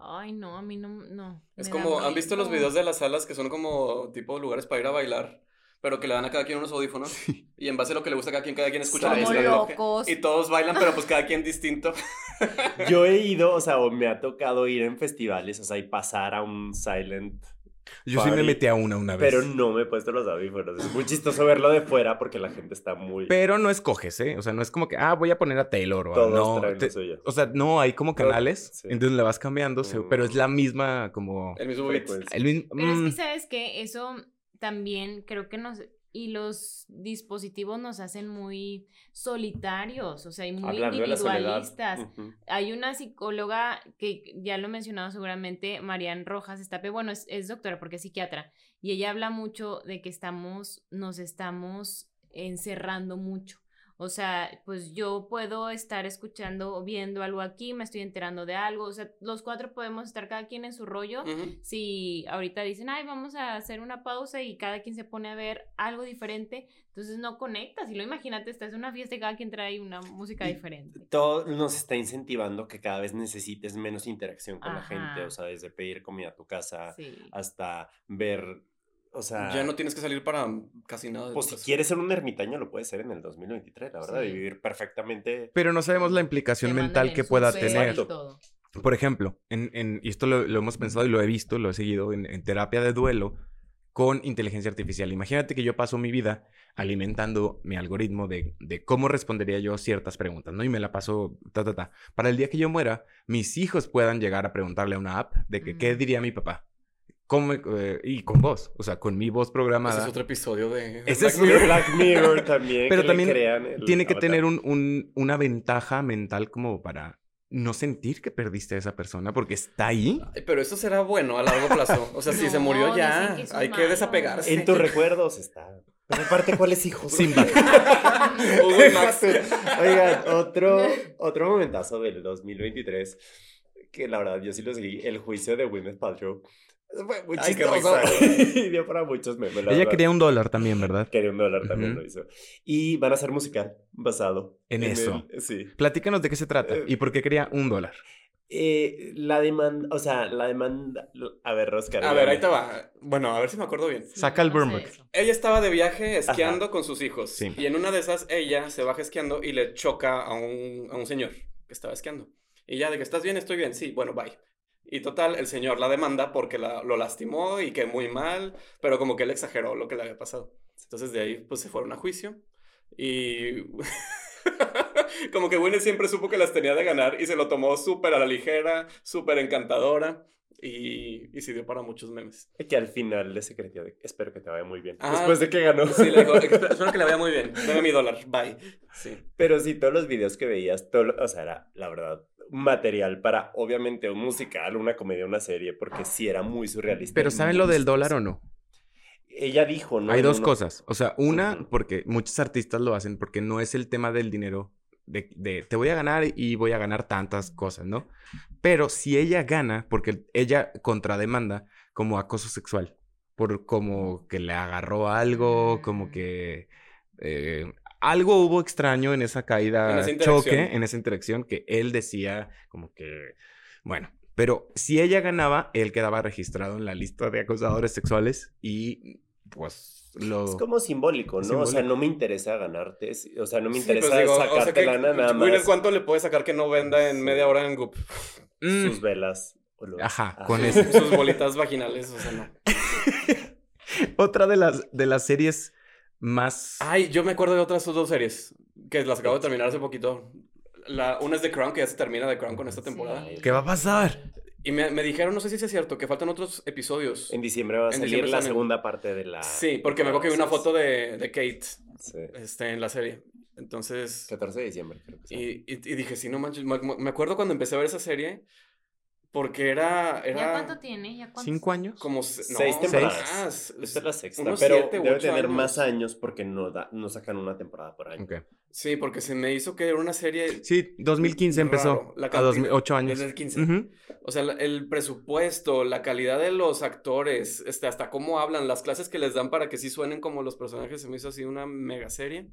Ay, no, a mí no, no. Es como, ¿han visto los videos de las salas que son como tipo lugares para ir a bailar? Pero que le dan a cada quien unos audífonos. Y en base a lo que le gusta a cada quien, cada quien escucha la música. ¿no? locos. Y todos bailan, pero pues cada quien distinto. Yo he ido, o sea, o me ha tocado ir en festivales, o sea, y pasar a un silent, Yo sí me metí a una una vez. pero no me he puesto los audífonos. Es muy chistoso verlo de fuera porque la gente está muy... Pero no escoges, ¿eh? O sea, no es como que, ah, voy a poner a Taylor o a... Todos No, traen te- suyo. o sea, no, hay como canales, Sí. entonces le vas cambiando, se- pero es la Mm. misma como... El mismo beat. Frecuencia. El mismo... Pero es mm, que, ¿sabes que Eso también creo que nos... Y los dispositivos nos hacen muy solitarios, o sea, y muy Hablando individualistas. Hay una psicóloga que ya lo he mencionado seguramente, Marian Rojas Estape, bueno, es, es doctora porque es psiquiatra, y ella habla mucho de que estamos, nos estamos encerrando mucho. O sea, pues yo puedo estar escuchando o viendo algo aquí, me estoy enterando de algo, o sea, los cuatro podemos estar cada quien en su rollo. Si ahorita dicen, ay, vamos a hacer una pausa y cada quien se pone a ver algo diferente, entonces no conectas. Y lo imagínate, estás en una fiesta y cada quien trae una música Y- diferente. Todo nos está incentivando que cada vez necesites menos interacción con la gente, o sea, desde pedir comida a tu casa Sí. hasta ver, o sea... Ya no tienes que salir para casi nada. de Pues si quieres ser un ermitaño lo puedes ser en el 2023, la verdad, Sí. y vivir perfectamente... Pero no sabemos la implicación mental que pueda tener. Por ejemplo, en, en- y esto lo, lo hemos pensado y lo he visto, lo he seguido en, en terapia de duelo con inteligencia artificial. Imagínate que yo paso mi vida alimentando mi algoritmo de, de cómo respondería yo ciertas preguntas, ¿no? Y me la paso, ta, ta, ta. Para el día que yo muera, mis hijos puedan llegar a preguntarle a una app de que, ¿qué Ujú. diría mi papá? ¿Cómo, eh, y con voz, o sea, con mi voz programada. Ese es otro episodio de. Ese Black es- Mirror. Black Mirror también. Pero que le también crean el Tiene que avatar. tener un- un- una ventaja mental como para no sentir que perdiste a esa persona porque está ahí. Ay, Pero eso será bueno a largo plazo. O sea, si se No, murió ya, que hay que malo. desapegarse. En tus recuerdos está. Pero aparte, ¿cuáles hijos? Simba. Uy, Max. Oigan, otro, otro momentazo del 2023, que la verdad yo sí lo seguí, el juicio de Gwyneth Paltrow. Fue muy Ay, qué chistoso. y dio para muchos memes, la Ella verdad. quería un dólar también, ¿verdad? Quería un dólar también Ujú. lo hizo. Y van a hacer musical basado En eso. el- sí. Platícanos de qué se trata Eh, y por qué quería un dólar. Eh, la demanda, o sea, la demanda. A ver, Oscar. A ver, ahí te va. Bueno, a ver si me acuerdo bien. Saca el eso. Ella estaba de viaje esquiando con sus hijos. Sí. Y en una de esas, ella se baja esquiando y le choca a un, a un señor que estaba esquiando. Y ya de que estás bien, estoy bien. Sí, bueno, bye. Y total, el señor la demanda porque la- lo lastimó y que muy mal, pero como que él exageró lo que le había pasado. Entonces de ahí, pues se fueron a juicio. Y como que Gwyneth siempre supo que las tenía de ganar y se lo tomó súper a la ligera, súper encantadora. Y, y sirvió para muchos memes. Y que al final le secretó de espero que te vaya muy bien. Ah, Después de que ganó. Sí, le dijo, "Espero que le vaya muy bien. Dame mi dólar. Bye. Sí. Pero sí, todos los videos que veías, todo, lo- o sea, era, la verdad, material para, obviamente, un musical, una comedia, una serie, porque sí era muy surrealista. Pero ¿saben lo del dólar o no? Ella dijo, ¿no? Hay dos cosas. O sea, una, porque muchos artistas lo hacen porque no es el tema del dinero. De, de, te voy a ganar y voy a ganar tantas cosas, ¿no? Pero si ella gana, porque ella contrademanda como acoso sexual, por como que le agarró algo, como que eh, algo hubo extraño en esa caída, En esa choque, en esa interacción, que él decía como que, bueno, pero si ella ganaba, él quedaba registrado en la lista de acosadores sexuales y pues lo... Es como simbólico, ¿no? O sea, no me interesa ganarte, o sea, no me Sí, interesa pues digo, o sea, sacarte que lana nada más. ¿cuánto le puede sacar que no venda en Sí. media hora en Goop? Mm, Sus velas. o lo- Ajá, Ah. con Sus, eso. sus bolitas vaginales, o sea, no. Otra de las, de las series más... Ay, yo me acuerdo de otras dos series que las acabo de terminar hace poquito. La, una es The Crown, que ya se termina The Crown con esta temporada. Sí. ¿Qué va a pasar? Y me, me dijeron, no sé si es cierto, que faltan otros episodios. En diciembre va a En salir la segunda parte de la... Sí, porque me acuerdo que vi una foto de, de Kate sí. este, en la serie. Entonces, 14 de diciembre, creo que sí. y, y, y dije, sí, no manches. Me, me acuerdo cuando empecé a ver esa serie, porque era. era ¿Ya cuánto tiene? ¿Ya cuánto? ¿Cinco años? Como. se- Seis no, temporadas. más. Esta es la sexta, unos pero siete debe tener años. más años porque no, da, no sacan una temporada por año. Ok. Sí, porque se me hizo que era una serie. Sí, 2015 empezó. La a cantidad- 2008 años. Desde el 15. Ujú. O sea, el presupuesto, la calidad de los actores, este, hasta cómo hablan, las clases que les dan para que sí suenen como los personajes, se me hizo así una mega serie.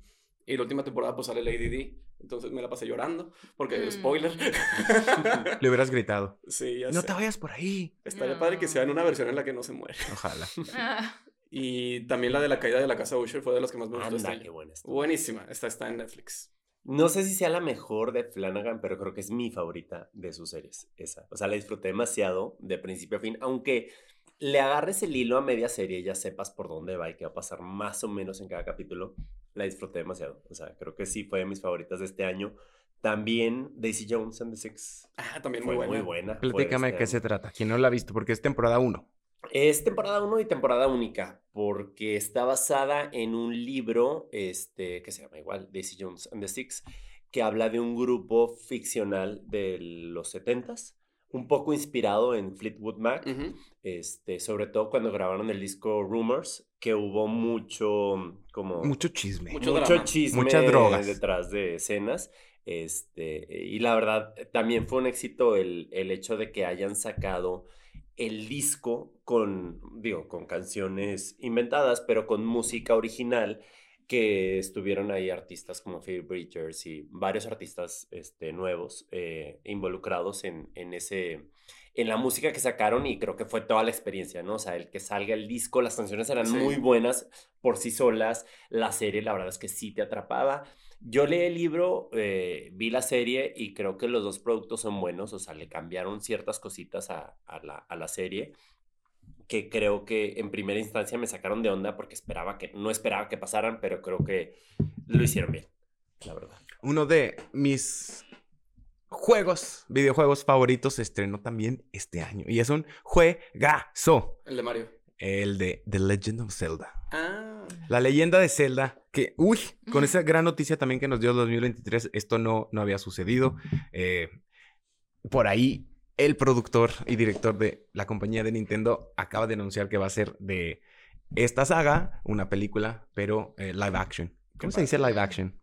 Y la última temporada pues sale Lady D. Entonces me la pasé llorando, porque Mm. spoiler. Le hubieras gritado. sí, ya No sé. te vayas por ahí. Estaría padre que sea en una versión en la que no se muere. Ojalá. Ah, Y también la de la caída de la casa Usher fue de las que más me gustó este Anda, año. qué buena está. Buenísima, esta está en Netflix. No sé si sea la mejor de Flanagan, pero creo que es mi favorita de sus series, esa. O sea, la disfruté demasiado de principio a fin, aunque le agarres el hilo a media serie y ya sepas por dónde va y qué va a pasar más o menos en cada capítulo, la disfruté demasiado. O sea, creo que sí fue de mis favoritas de este año. También Daisy Jones and the Six Ah, también fue muy buena. muy buena. fue de Platícame este qué se trata. Quien no la ha visto, porque es temporada 1. Es temporada 1 y temporada única, porque está basada en un libro este, que se llama igual, Daisy Jones and the Six, que habla de un grupo ficcional de los 70s, un poco inspirado en Fleetwood Mac, este, sobre todo cuando grabaron el disco Rumors, que hubo mucho como Mucho chisme. Mucho chisme Muchas drogas. detrás de escenas. Este, y la verdad, también fue un éxito el, el hecho de que hayan sacado el disco con, digo, con canciones inventadas, pero con música original, que estuvieron ahí artistas como Phoebe Bridgers y varios artistas este, nuevos eh, involucrados en, en ese en la música que sacaron y creo que fue toda la experiencia, ¿no? O sea, el que salga el disco, las canciones eran Sí. muy buenas por sí solas, la serie la verdad es que sí te atrapaba. Yo leí el libro, eh, vi la serie y creo que los dos productos son buenos, o sea, le cambiaron ciertas cositas a, a la, a la serie que creo que en primera instancia me sacaron de onda porque esperaba que, no esperaba que pasaran, pero creo que lo hicieron bien, la verdad. Uno de mis juegos, videojuegos favoritos se estrenó también este año. Y es un juegazo. El de Mario. El de The Legend of Zelda. Ah. La leyenda de Zelda, que, uy, con esa gran noticia también que nos dio el 2023, esto no, no había sucedido. Eh, por ahí, el productor y director de la compañía de Nintendo acaba de anunciar que va a ser de esta saga una película, pero eh, live action. ¿Cómo se dice live action?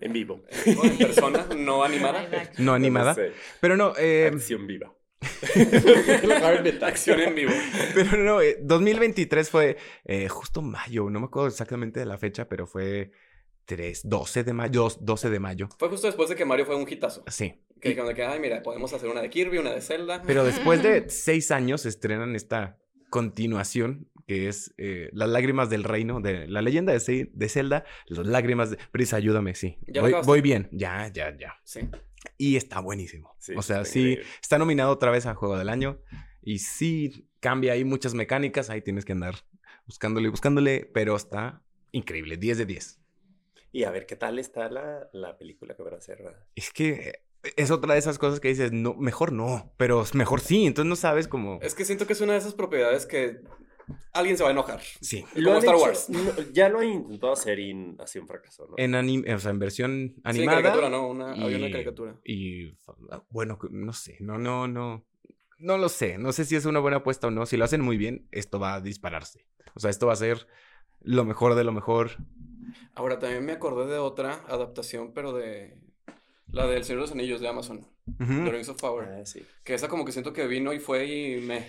En vivo. O en persona, no animada. No animada. sé. Pero no, eh, Acción viva. Acción en vivo. pero no, eh, 2023 fue eh, justo mayo, no me acuerdo exactamente de la fecha, pero fue 3, 12 de mayo, 12 de mayo. Fue justo después de que Mario fue un hitazo. Sí. Que de que, ay, mira, podemos hacer una de Kirby, una de Zelda. Pero después de seis años estrenan esta continuación que es eh, Las lágrimas del reino, de la leyenda de, Ce- de Zelda, las lágrimas de... Prisa, ayúdame, sí. ¿Ya lo Voy, voy bien, ya, ya, ya. Sí. Y está buenísimo. Sí, o sea, sí, increíble. está nominado otra vez a Juego del Año y sí cambia ahí muchas mecánicas, ahí tienes que andar buscándole y buscándole, pero está increíble, 10 de 10. Y a ver qué tal está la, la película que van a hacer. Es que es otra de esas cosas que dices, no, mejor no, pero mejor sí, entonces no sabes cómo... Es que siento que es una de esas propiedades que alguien se va a enojar. Sí. Y como han Star hecho- Wars. no, ya lo han intentado hacer y ha sido un fracaso, ¿no? En, anim- o sea, en versión Sí, en animada. caricatura, ¿no? Una, había una y- caricatura. Y bueno, no sé, no, no, no. No lo sé, no sé si es una buena apuesta o no. Si lo hacen muy bien, esto va a dispararse. O sea, esto va a ser lo mejor de lo mejor. Ahora, también me acordé de otra adaptación, pero de la del Señor de los Anillos de Amazon, Ujú. The Rings of Power. Ah, sí. Que esa como que siento que vino y fue y me...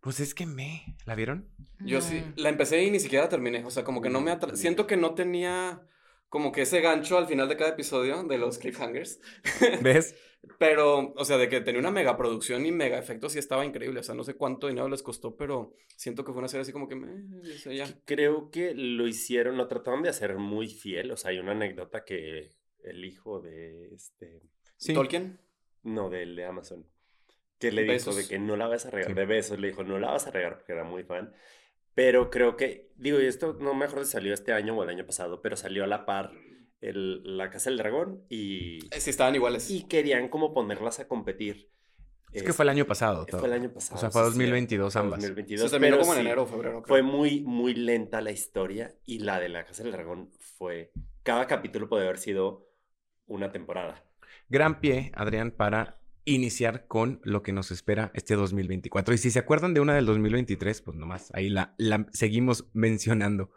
Pues es que me. ¿La vieron? Yo sí, No. la empecé y ni siquiera la terminé. O sea, como que no me atra... Siento que no tenía como que ese gancho al final de cada episodio de los cliffhangers. ¿Ves? Pero, o sea, de que tenía una mega producción y mega efectos sí estaba increíble. O sea, no sé cuánto dinero les costó, pero siento que fue una serie así como que me... o sea, ya. Creo que lo hicieron, lo trataron de hacer muy fiel. O sea, hay una anécdota que el hijo de este. Sí. ¿Tolkien? No, del de Amazon. Que le dijo Besos. de que no la vas a regar. Sí. De besos, le dijo, no la vas a regar porque era muy fan. Pero creo que, digo, y esto no me acuerdo si salió este año o el año pasado, pero salió a la par el, La Casa del Dragón y, Eh, Sí, estaban iguales. y querían como ponerlas a competir. Es que fue el año pasado. Todo. Fue el año pasado. O sea, fue sí, 2022 cierto, ambas. 2022, Se terminó pero como en sí, enero o febrero. creo. Fue muy, muy lenta la historia y la de La Casa del Dragón fue... Cada capítulo puede haber sido una temporada. Gran pie, Adrián, para iniciar con lo que nos espera este 2024. Y si se acuerdan de una del 2023, pues nomás ahí la, la seguimos mencionando.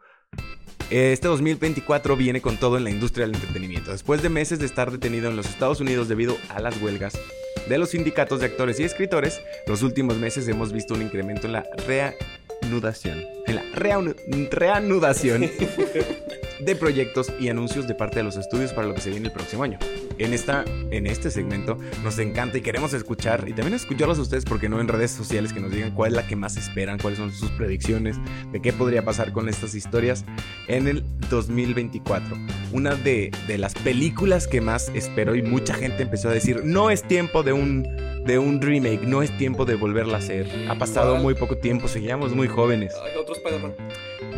Este 2024 viene con todo en la industria del entretenimiento. Después de meses de estar detenido en los Estados Unidos debido a las huelgas de los sindicatos de actores y escritores, los últimos meses hemos visto un incremento en la reanudación, en la reanu- reanudación de proyectos y anuncios de parte de los estudios para lo que se viene el próximo año. En, esta, en este segmento nos encanta y queremos escuchar y también escucharlos a ustedes porque no en redes sociales que nos digan cuál es la que más esperan, cuáles son sus predicciones, de qué podría pasar con estas historias en el 2024. Una de, de las películas que más espero y mucha gente empezó a decir, no es tiempo de un, de un remake, no es tiempo de volverla a hacer. Ha pasado muy poco tiempo, seguíamos muy jóvenes. Ay, otro Spider-Man.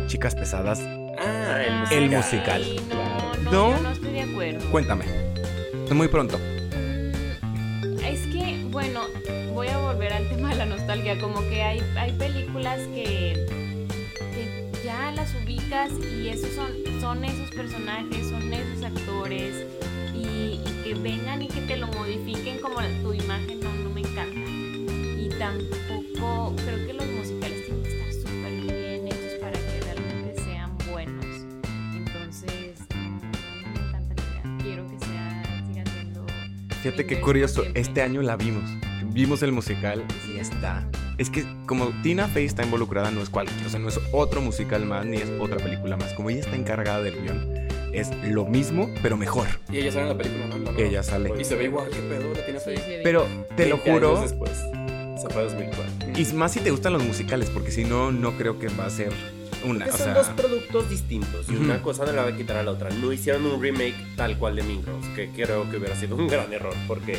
Chicas pesadas, Ah, El musical. sí, no, no, ¿No? yo no estoy de acuerdo. cuéntame. Muy pronto. Es que, bueno, voy a volver al tema de la nostalgia. Como que hay, hay películas que, que ya las ubicas y esos son, son esos personajes, son esos actores. Y, y que vengan y que te lo modifiquen como tu imagen, no, no me encanta. Y tampoco, Fíjate qué curioso, este año la vimos. Vimos el musical y está. Es que como Tina Fey está involucrada, no es cualquier, o sea, no es otro musical más, ni es otra película más. Como ella está encargada del guion, es lo mismo, pero mejor. Y ella sale en la película, ¿no? La nueva. Ella sale. Y se ve igual, qué pedo, la tiene Sí, fe. se ve. Pero te lo 20 juro, años después. Se fue 2004. y más si te gustan los musicales, porque si no, no creo que va a ser una. Que O son sea, dos productos distintos y una cosa no la va a quitar a la otra. No hicieron un remake tal cual de Mean Girls, que creo que hubiera sido un gran error porque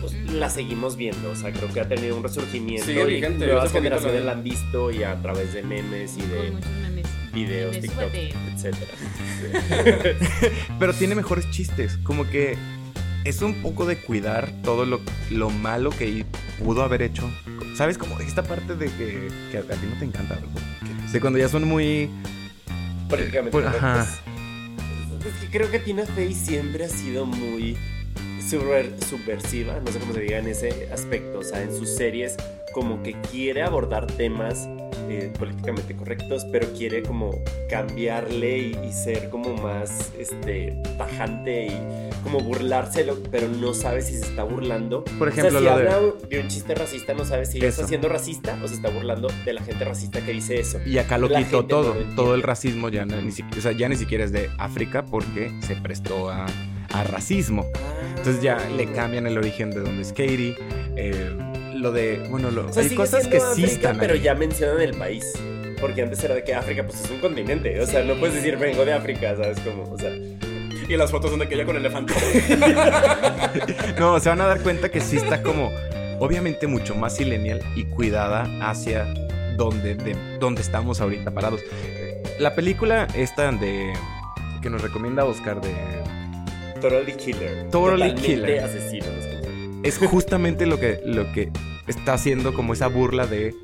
pues, la seguimos viendo. O sea, creo que ha tenido un resurgimiento Sigue y vigente, nuevas generaciones la- han visto y a través de memes y de memes. videos, Memes, TikTok, súbete. etcétera. pero tiene mejores chistes. Como que es un poco de cuidar todo lo, lo malo que pudo haber hecho. ¿Sabes? Como esta parte de que, que a, a ti no te encanta, ¿verdad? De cuando ya son muy. Políticamente Pues, ajá. Es que creo que Tina Fey siempre ha sido muy subver- subversiva, no sé cómo se diga en ese aspecto. O sea, en sus series, como que quiere abordar temas eh, políticamente correctos, pero quiere como cambiarle y, y ser como más este, tajante y como burlárselo, pero no sabe si se está burlando. Por ejemplo, o sea, si de- habla de un chiste racista, no sabe si Eso. está siendo racista o se está burlando de la gente racista que dice eso. Y acá lo La quitó no todo. lo todo el racismo ya no, ni, siquiera, o sea, ya ni siquiera es de África porque se prestó a, a racismo. Entonces ya le cambian el origen de donde es Katie. eh, lo de. Bueno, lo, O sea, hay cosas que sí están. pero ahí. ya mencionan el país. Porque antes era de que África pues es un continente. O sea, no puedes decir vengo de África, ¿sabes? Como, o sea, Y las fotos son de que ella con elefante. No, se van a dar cuenta que sí está como. Obviamente mucho más millennial y cuidada hacia donde, de, donde estamos ahorita parados. La película esta de que nos recomienda Oscar de... Totally Killer. Totally Totalmente Killer. asesino. Es justamente lo que, lo que está haciendo como esa burla de...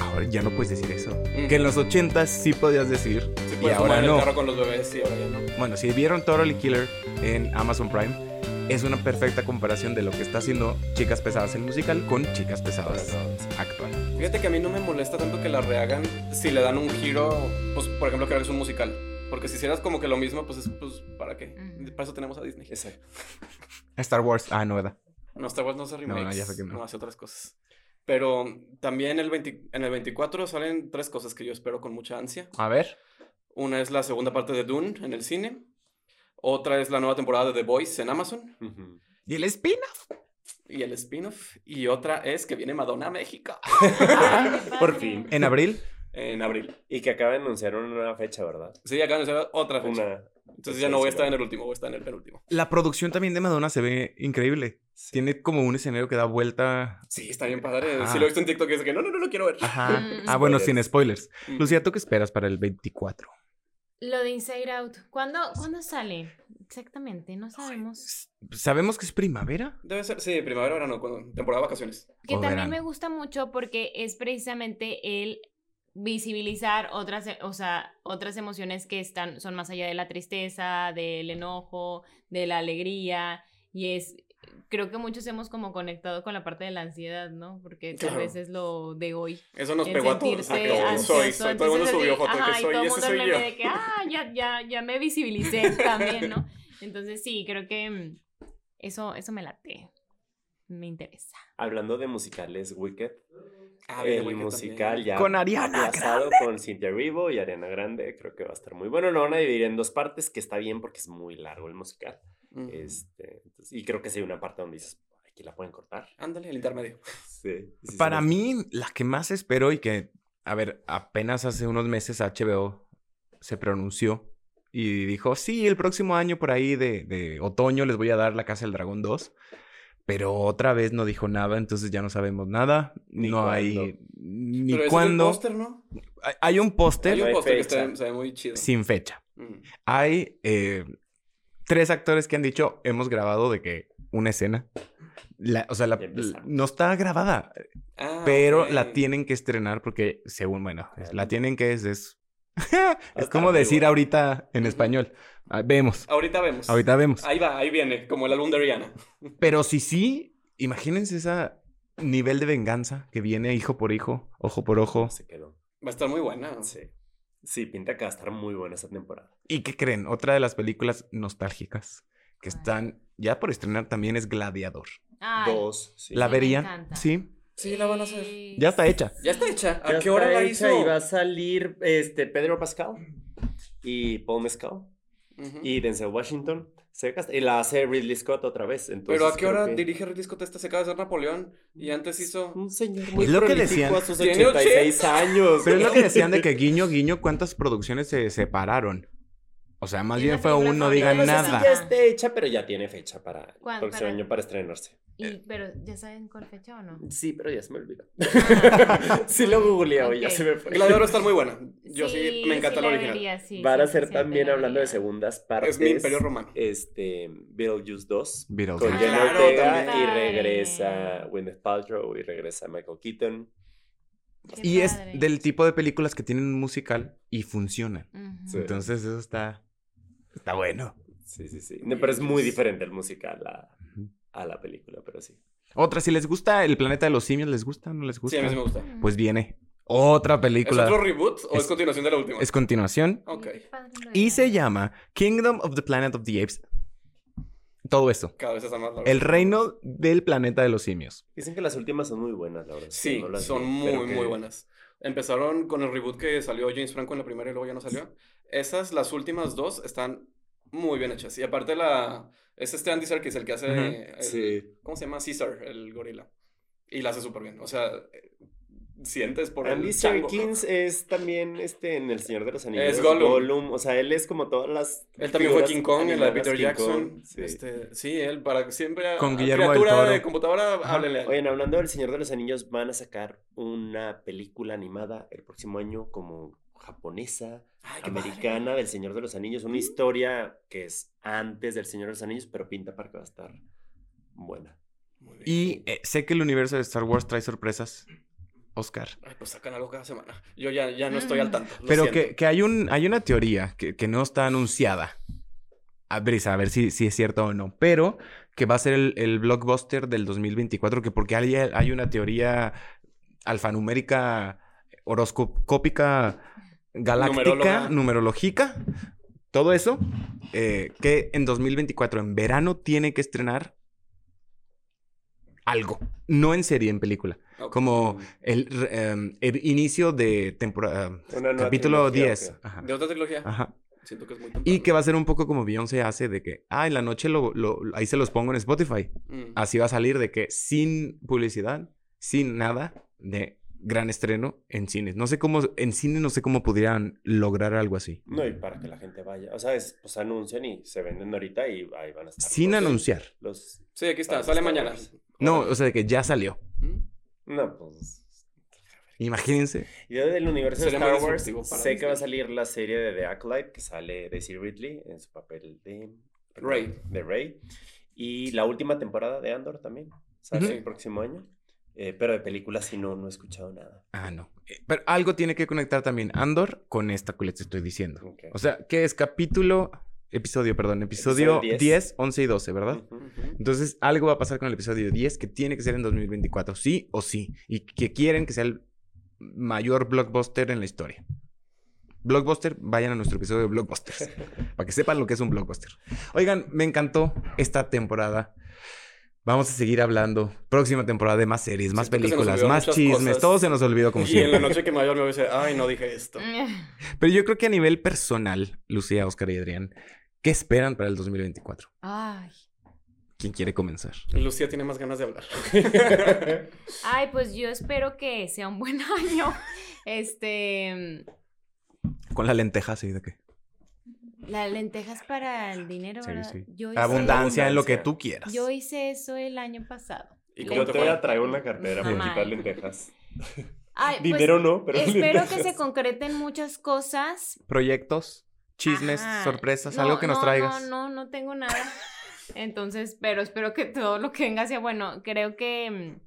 Ahora ya no puedes decir eso. Mm. Que en los 80 sí podías decir Sí, y ahora el no. con los bebés y ahora ya no. Bueno, si vieron Totally Killer en Amazon Prime, es una perfecta comparación de lo que está haciendo Chicas Pesadas el musical con Chicas Pesadas actual. Fíjate que a mí no me molesta tanto que la rehagan si le dan un giro, pues por ejemplo que es un musical. Porque si hicieras como que lo mismo, pues es pues ¿para qué? Para eso tenemos a Disney. Exacto. Star Wars, ah, no, ¿verdad? No, Star Wars no hace remakes. no, ya sé que no. hace otras cosas. Pero también el 20 en el 24 salen tres cosas que yo espero con mucha ansia. A ver. Una es la segunda parte de Dune en el cine. Otra es la nueva temporada de The Voice en Amazon. ¿Y el spin Y el spin-off. Y otra es que viene Madonna a México. Por fin. En abril. en abril. Y que acaba de anunciar una nueva fecha, ¿verdad? Sí, acaban de hacer otra fecha. Una. Entonces ya no voy a estar en el último, voy a estar en el penúltimo. La producción también de Madonna se ve increíble. Sí. Tiene como un escenario que da vuelta. Sí, está bien padre. Ajá. Sí lo he visto en TikTok dice que no, no, no lo quiero ver. Ajá. Mm. Ah, bueno, sin spoilers. Mm. Lucía, ¿tú qué esperas para el 24? Lo de Inside Out. ¿Cuándo, ¿Cuándo sale? Exactamente, no sabemos. ¿Sabemos que es primavera? Debe ser, sí, primavera, verano, cuando, temporada de vacaciones. Que O también verano. me gusta mucho porque es precisamente el visibilizar otras, e- o sea, otras emociones que están, son más allá de la tristeza, del enojo, de la alegría. Y es, creo que muchos hemos como conectado con la parte de la ansiedad, ¿no? Porque tal Claro. vez es lo de hoy. Eso nos el pegó a todos. sentirse que ansioso. soy, soy. Todo el mundo subió foto ajá, que y soy todo y el ese mundo soy yo. de que, ah, ya, ya, ya me visibilicé también, ¿no? Entonces sí, creo que mm, eso, eso me late. Me interesa. Hablando de musicales, Wicked. Ah, el musical también. ya Con Ariana con Cynthia Erivo y Ariana Grande. Creo que va a estar muy bueno. Lo van a dividir en dos partes, que está bien porque es muy largo el musical. Este, entonces- y creo que sí hay una parte donde dices, aquí la pueden cortar. Ándale, el intermedio. Sí. Para sí. mí, la que más espero y que, a ver, apenas hace unos meses HBO se pronunció y dijo, sí, el próximo año por ahí de, de otoño les voy a dar La Casa del Dragón 2. Pero otra vez no dijo nada, entonces ya no sabemos nada. Ni no hay cuándo. ni Pero ese es el cuándo. póster, ¿no? Hay, hay un póster Hay un hay póster que está- se ve muy chido. sin fecha. Mm. Hay eh, tres actores que han dicho, hemos grabado de que una escena. La- o sea, la- no está grabada, Ah, pero la tienen que estrenar porque, según, bueno, es- la tienen que es... Es, es estar como decir ahorita en español. Ah, vemos, Ahorita vemos. ahorita vemos. Ahí va, ahí viene, como el álbum de Rihanna. Pero si sí, imagínense ese nivel de venganza que viene hijo por hijo, ojo por ojo. Se quedó. Va a estar muy buena. Sí. Sí, pinta que va a estar muy buena esa temporada. ¿Y qué creen? Otra de las películas nostálgicas que están ya por estrenar también es Gladiador. Ay, Dos. Sí. ¿La Sí, me verían? encanta. Sí, Sí, la van a hacer. ya está hecha. Ya está hecha. ¿A Ya qué hora está la hizo? Y va a salir este, Pedro Pascal y Paul Mescal Ujú. y Denzel Washington. Se gasta- y la hace Ridley Scott otra vez. Entonces, Pero ¿a qué hora que- dirige Ridley Scott esta? Se acaba de hacer Napoleón y antes hizo... Un señor muy Es lo que decían. a sus Tiene 86 años. Pero es lo que decían de que guiño, guiño, ¿cuántas producciones se separaron? O sea, más bien fue un no digan No sé nada. si ya esté hecha, pero ya tiene fecha para el próximo Para- año para estrenarse. Y- pero, ¿ya saben cuál fecha o no? Sí, pero ya se me olvidó. Ah. sí lo googleé hoy, ya Ok. se me fue. Gladiador está muy buena. Yo sí, me encanta la la original. vería, sí, Van a ser sí, también la hablando de segundas partes. Es mi imperio romano. Este, Beetlejuice 2. Beetlejuice. Con Ah, Jenna claro, Ortega también. y regresa Gwyneth Paltrow y regresa Michael Keaton. Qué Y es del tipo de películas que tienen un musical y funcionan. Entonces eso está, está bueno. Sí, sí, sí. No, pero es muy diferente el musical a, a la película, pero sí. Otra, si les gusta El Planeta de los Simios, ¿les gusta? ¿No les Sí, gusta? a mí sí me gusta. Pues viene otra ¿Es película. otro reboot o es, Es- continuación de la última? Es continuación. Ok. Y se llama Kingdom of the Planet of the Apes. Todo eso. Cada vez está más largo. El reino del planeta de los simios. Dicen que las últimas son muy buenas, la verdad. Sí, no son vi, muy, que- muy buenas. Empezaron con el reboot que salió James Franco en la primera y luego ya no salió. Esas, las últimas dos, están muy bien hechas. Y aparte la... Es este Andy Serkis el que hace... Ujú. el- Sí. ¿Cómo se llama? Caesar, el gorila. Y la hace súper bien. O sea, eh, sientes por Andy. Serkins es también este en El Señor de los Anillos. Es Gollum. O sea, él es como todas las. Él también fue King Kong en la de Peter King Jackson. Kong, Sí. Este, sí, él para siempre Con a Guillermo del criatura Toro. de computadora, él. Oigan, hablando del Señor de los Anillos, van a sacar una película animada el próximo año como japonesa, Ay, qué padre. americana del Señor de los Anillos. Una historia que es antes del Señor de los Anillos, pero pinta para que va a estar buena. Muy bien. Y eh, sé que el universo de Star Wars trae sorpresas, Oscar. Ay, pues sacan algo cada semana. Yo ya, ya no estoy al tanto. lo Pero que, que hay, un, hay una teoría que, que no está anunciada. A Brisa, a ver si, si es cierto o no. Pero que va a ser el, el blockbuster del 2024. Que porque hay, hay una teoría alfanumérica, horoscópica, galáctica, Numeróloga. numerológica. Todo eso. eh, que en 2024, en verano, tiene que estrenar algo. No en serie, en película. Como el, em, el inicio de temporada. Una nueva capítulo trilogía, 10. ¿o qué? Ajá. De otra trilogía. Ajá. Siento que es muy Y que va a ser un poco como Beyoncé hace de que, ah, en la noche lo, lo- ahí se los pongo en Spotify. Mm. Así va a salir de que sin publicidad, sin nada de gran estreno en cines. No sé cómo, en cine no sé cómo pudieran lograr algo así. No, y para que la gente vaya. O sea, es, pues anuncian y se venden ahorita y ahí van a estar. Sin los- anunciar. Los... Sí, aquí está. Sale mañana. No, o sea, de que ya salió. Mm. No, pues. Imagínense. Yo del universo de Star Wars sé que va a salir la serie de The Acolyte que sale Daisy Ridley en su papel de Rey. De Rey. Y la última temporada de Andor también. Sale el próximo año. Eh, pero de películas sí no, no he escuchado nada. Ah, no. Eh, Pero algo tiene que conectar también Andor con esta que les estoy diciendo. O sea, ¿qué es capítulo? Episodio, perdón. Episodio Episodio 10. 10, 11 y 12, ¿verdad? Entonces, algo va a pasar con el episodio 10 que tiene que ser en 2024, sí o sí. Y que quieren que sea el mayor blockbuster en la historia. Blockbuster, vayan a nuestro episodio de Blockbusters. para que sepan lo que es un blockbuster. Oigan, me encantó esta temporada. Vamos a seguir hablando. Próxima temporada de más series, más Siento películas, más chismes. cosas. Todo se nos olvidó como Y en la siempre. noche que me vaya me voy a decir, ay, no dije esto. Pero yo creo que a nivel personal, Lucía, Oscar y Adrián, ¿qué esperan para el 2024? Ay. ¿Quién quiere comenzar? Lucía tiene más ganas de hablar. Ay, pues yo espero que sea un buen año. Este. Con la lenteja así de que. Las lentejas para el dinero, Sí, ¿verdad? sí. Yo hice, Abundancia en lo que tú quieras. yo hice eso el año pasado. ¿Y Yo cómo te voy a traer una cartera para Mamá. quitar lentejas. Ay, pues, Dinero no, pero espero que se concreten muchas cosas. Proyectos, chismes, Ajá. sorpresas, No, algo que nos no, traigas. No, no, no tengo nada. Entonces, pero espero que todo lo que venga sea bueno. Creo que, mm,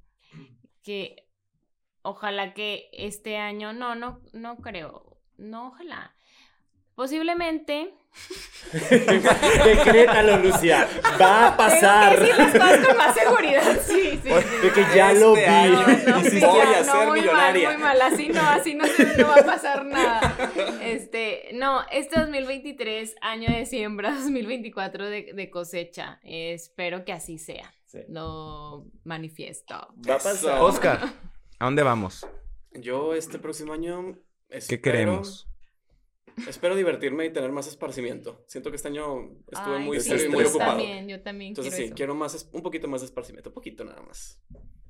que ojalá que este año, no, no, no creo, no, ojalá. Posiblemente. Decrétalo, Lucía. Va a pasar. Tengo que decir las cosas con más seguridad. Sí, sí, sí. De que ya lo vi. Este año. No, Y sí, voy ya, a ser muy millonaria. Mal, muy mal, así no, así no, se- no va a pasar nada. Este, no, este 2023, año de siembra, 2024 de, de cosecha. espero que así sea. Sí. Lo manifiesto. Va a pasar. Oscar, ¿a dónde vamos? Yo este próximo año ¿Qué espero- queremos? Espero divertirme y tener más esparcimiento. Siento que este año estuve Ay, muy sí, serio y muy yo ocupado. También, yo también Entonces quiero sí, eso. quiero más, un poquito más de esparcimiento, poquito nada más.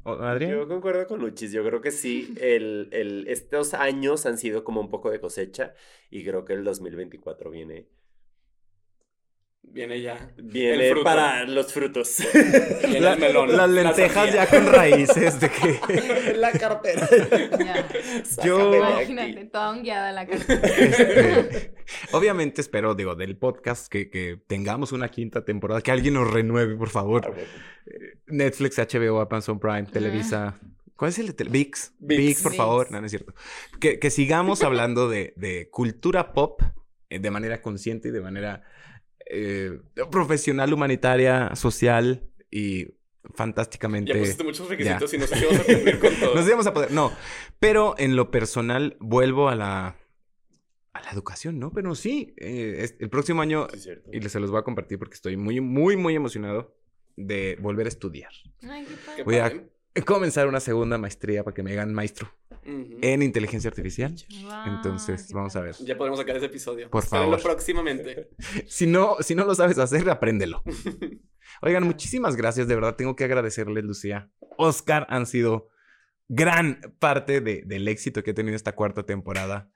¿O- ¿Adrián? Yo concuerdo con Luchis, yo creo que sí, el, el, estos años han sido como un poco de cosecha y creo que el 2024 viene, Viene ya. viene para los frutos. Viene La- el melón. las la lentejas ya con raíces de que... la cartera. Ya. Yo- Imagínate, aquí. toda guiada la carta. este, obviamente espero, digo, del podcast que, que tengamos una quinta temporada, que alguien nos renueve, por Ah, favor. bueno. Netflix, HBO, Amazon Prime, Televisa. ¿Cuál es el de tele- VIX? ViX. VIX, por ViX. favor. No, no es cierto. Que, que sigamos hablando de, de cultura pop eh, de manera consciente y de manera eh, profesional, humanitaria, social y fantásticamente. Ya pusiste muchos requisitos Ya. y no sé si vamos a cumplir con todo. Nos íbamos a poder. No, pero en lo personal vuelvo a la. A la educación, ¿no? Pero sí, eh, es- el próximo año, Sí, es cierto. y se los voy a compartir porque estoy muy, muy, muy emocionado de volver a estudiar. Ay, qué padre. Voy a-. Comenzar una segunda maestría para que me hagan maestro en inteligencia artificial. Entonces, vamos a ver. Ya podemos sacar ese episodio. Por Espérenlo favor. próximamente. Si no, si no lo sabes hacer, apréndelo. Oigan, muchísimas gracias. De verdad, tengo que agradecerles, Lucía. Oscar han sido gran parte de- del éxito que he tenido esta cuarta temporada.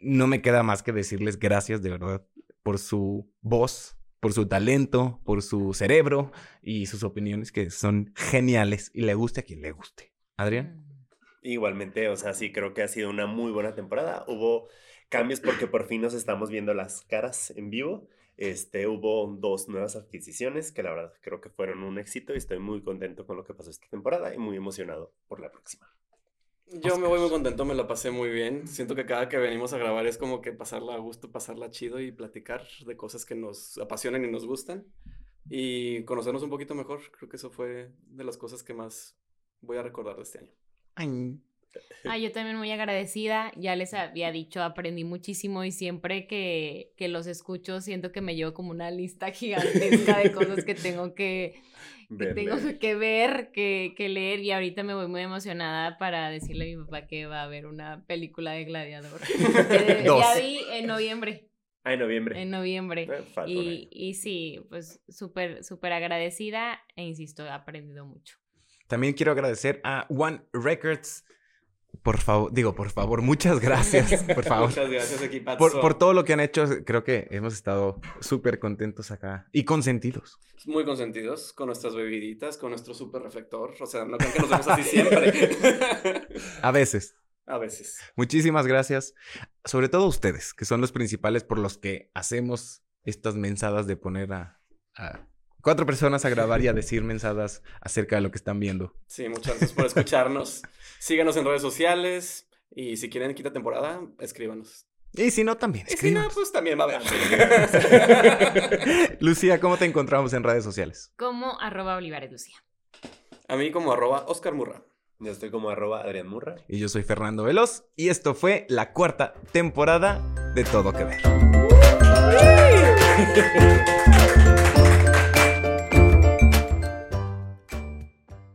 No me queda más que decirles gracias, de verdad, por su voz, por su talento, por su cerebro y sus opiniones que son geniales y le guste a quien le guste. Adrián. Mm. Igualmente, o sea, sí creo que ha sido una muy buena temporada. Hubo cambios porque por fin nos estamos viendo las caras en vivo. Este, hubo dos nuevas adquisiciones que la verdad creo que fueron un éxito y estoy muy contento con lo que pasó esta temporada y muy emocionado por la próxima. Yo me voy muy contento, me la pasé muy bien. Siento que cada que venimos a grabar es como que pasarla a gusto, pasarla chido y platicar de cosas que nos apasionan y nos gustan. Y conocernos un poquito mejor. Creo que eso fue de las cosas que más voy a recordar de este año. Ay. Ah, yo también muy agradecida. Ya les había dicho, aprendí muchísimo y siempre que, que los escucho siento que me llevo como una lista gigantesca de cosas que tengo que, que Ver, tengo que ver, que, que leer y ahorita me voy muy emocionada para decirle a mi papá que va a haber una película de Gladiador. Que Dos. ya vi en noviembre, Ah, en noviembre. en noviembre. Eh, Y, y sí, pues súper, súper agradecida e insisto, he aprendido mucho. También quiero agradecer a One Records. Por favor, digo, por favor, muchas gracias, por favor. Muchas gracias, equipazo. Por, por todo lo que han hecho, creo que hemos estado súper contentos acá y consentidos. Muy consentidos con nuestras bebiditas, con nuestro super reflector. O sea, no creo que nos vemos así siempre. A veces. a veces. Muchísimas gracias. Sobre todo ustedes, que son los principales por los que hacemos estas mensadas de poner a, a cuatro personas a grabar y a decir mensadas acerca de lo que están viendo. Sí, muchas gracias por escucharnos. Síganos en redes sociales. Y si quieren quita temporada, escríbanos. Y si no, también. Y si no, escríbanos. pues también va a haber. Lucía, ¿cómo te encontramos en redes sociales? Como arroba Olivares Lucía. A mí como arroba Oscar Murra. Yo estoy como arroba Adrián Murra. Y yo soy Fernando Veloz y esto fue la cuarta temporada de Todo Que Ver.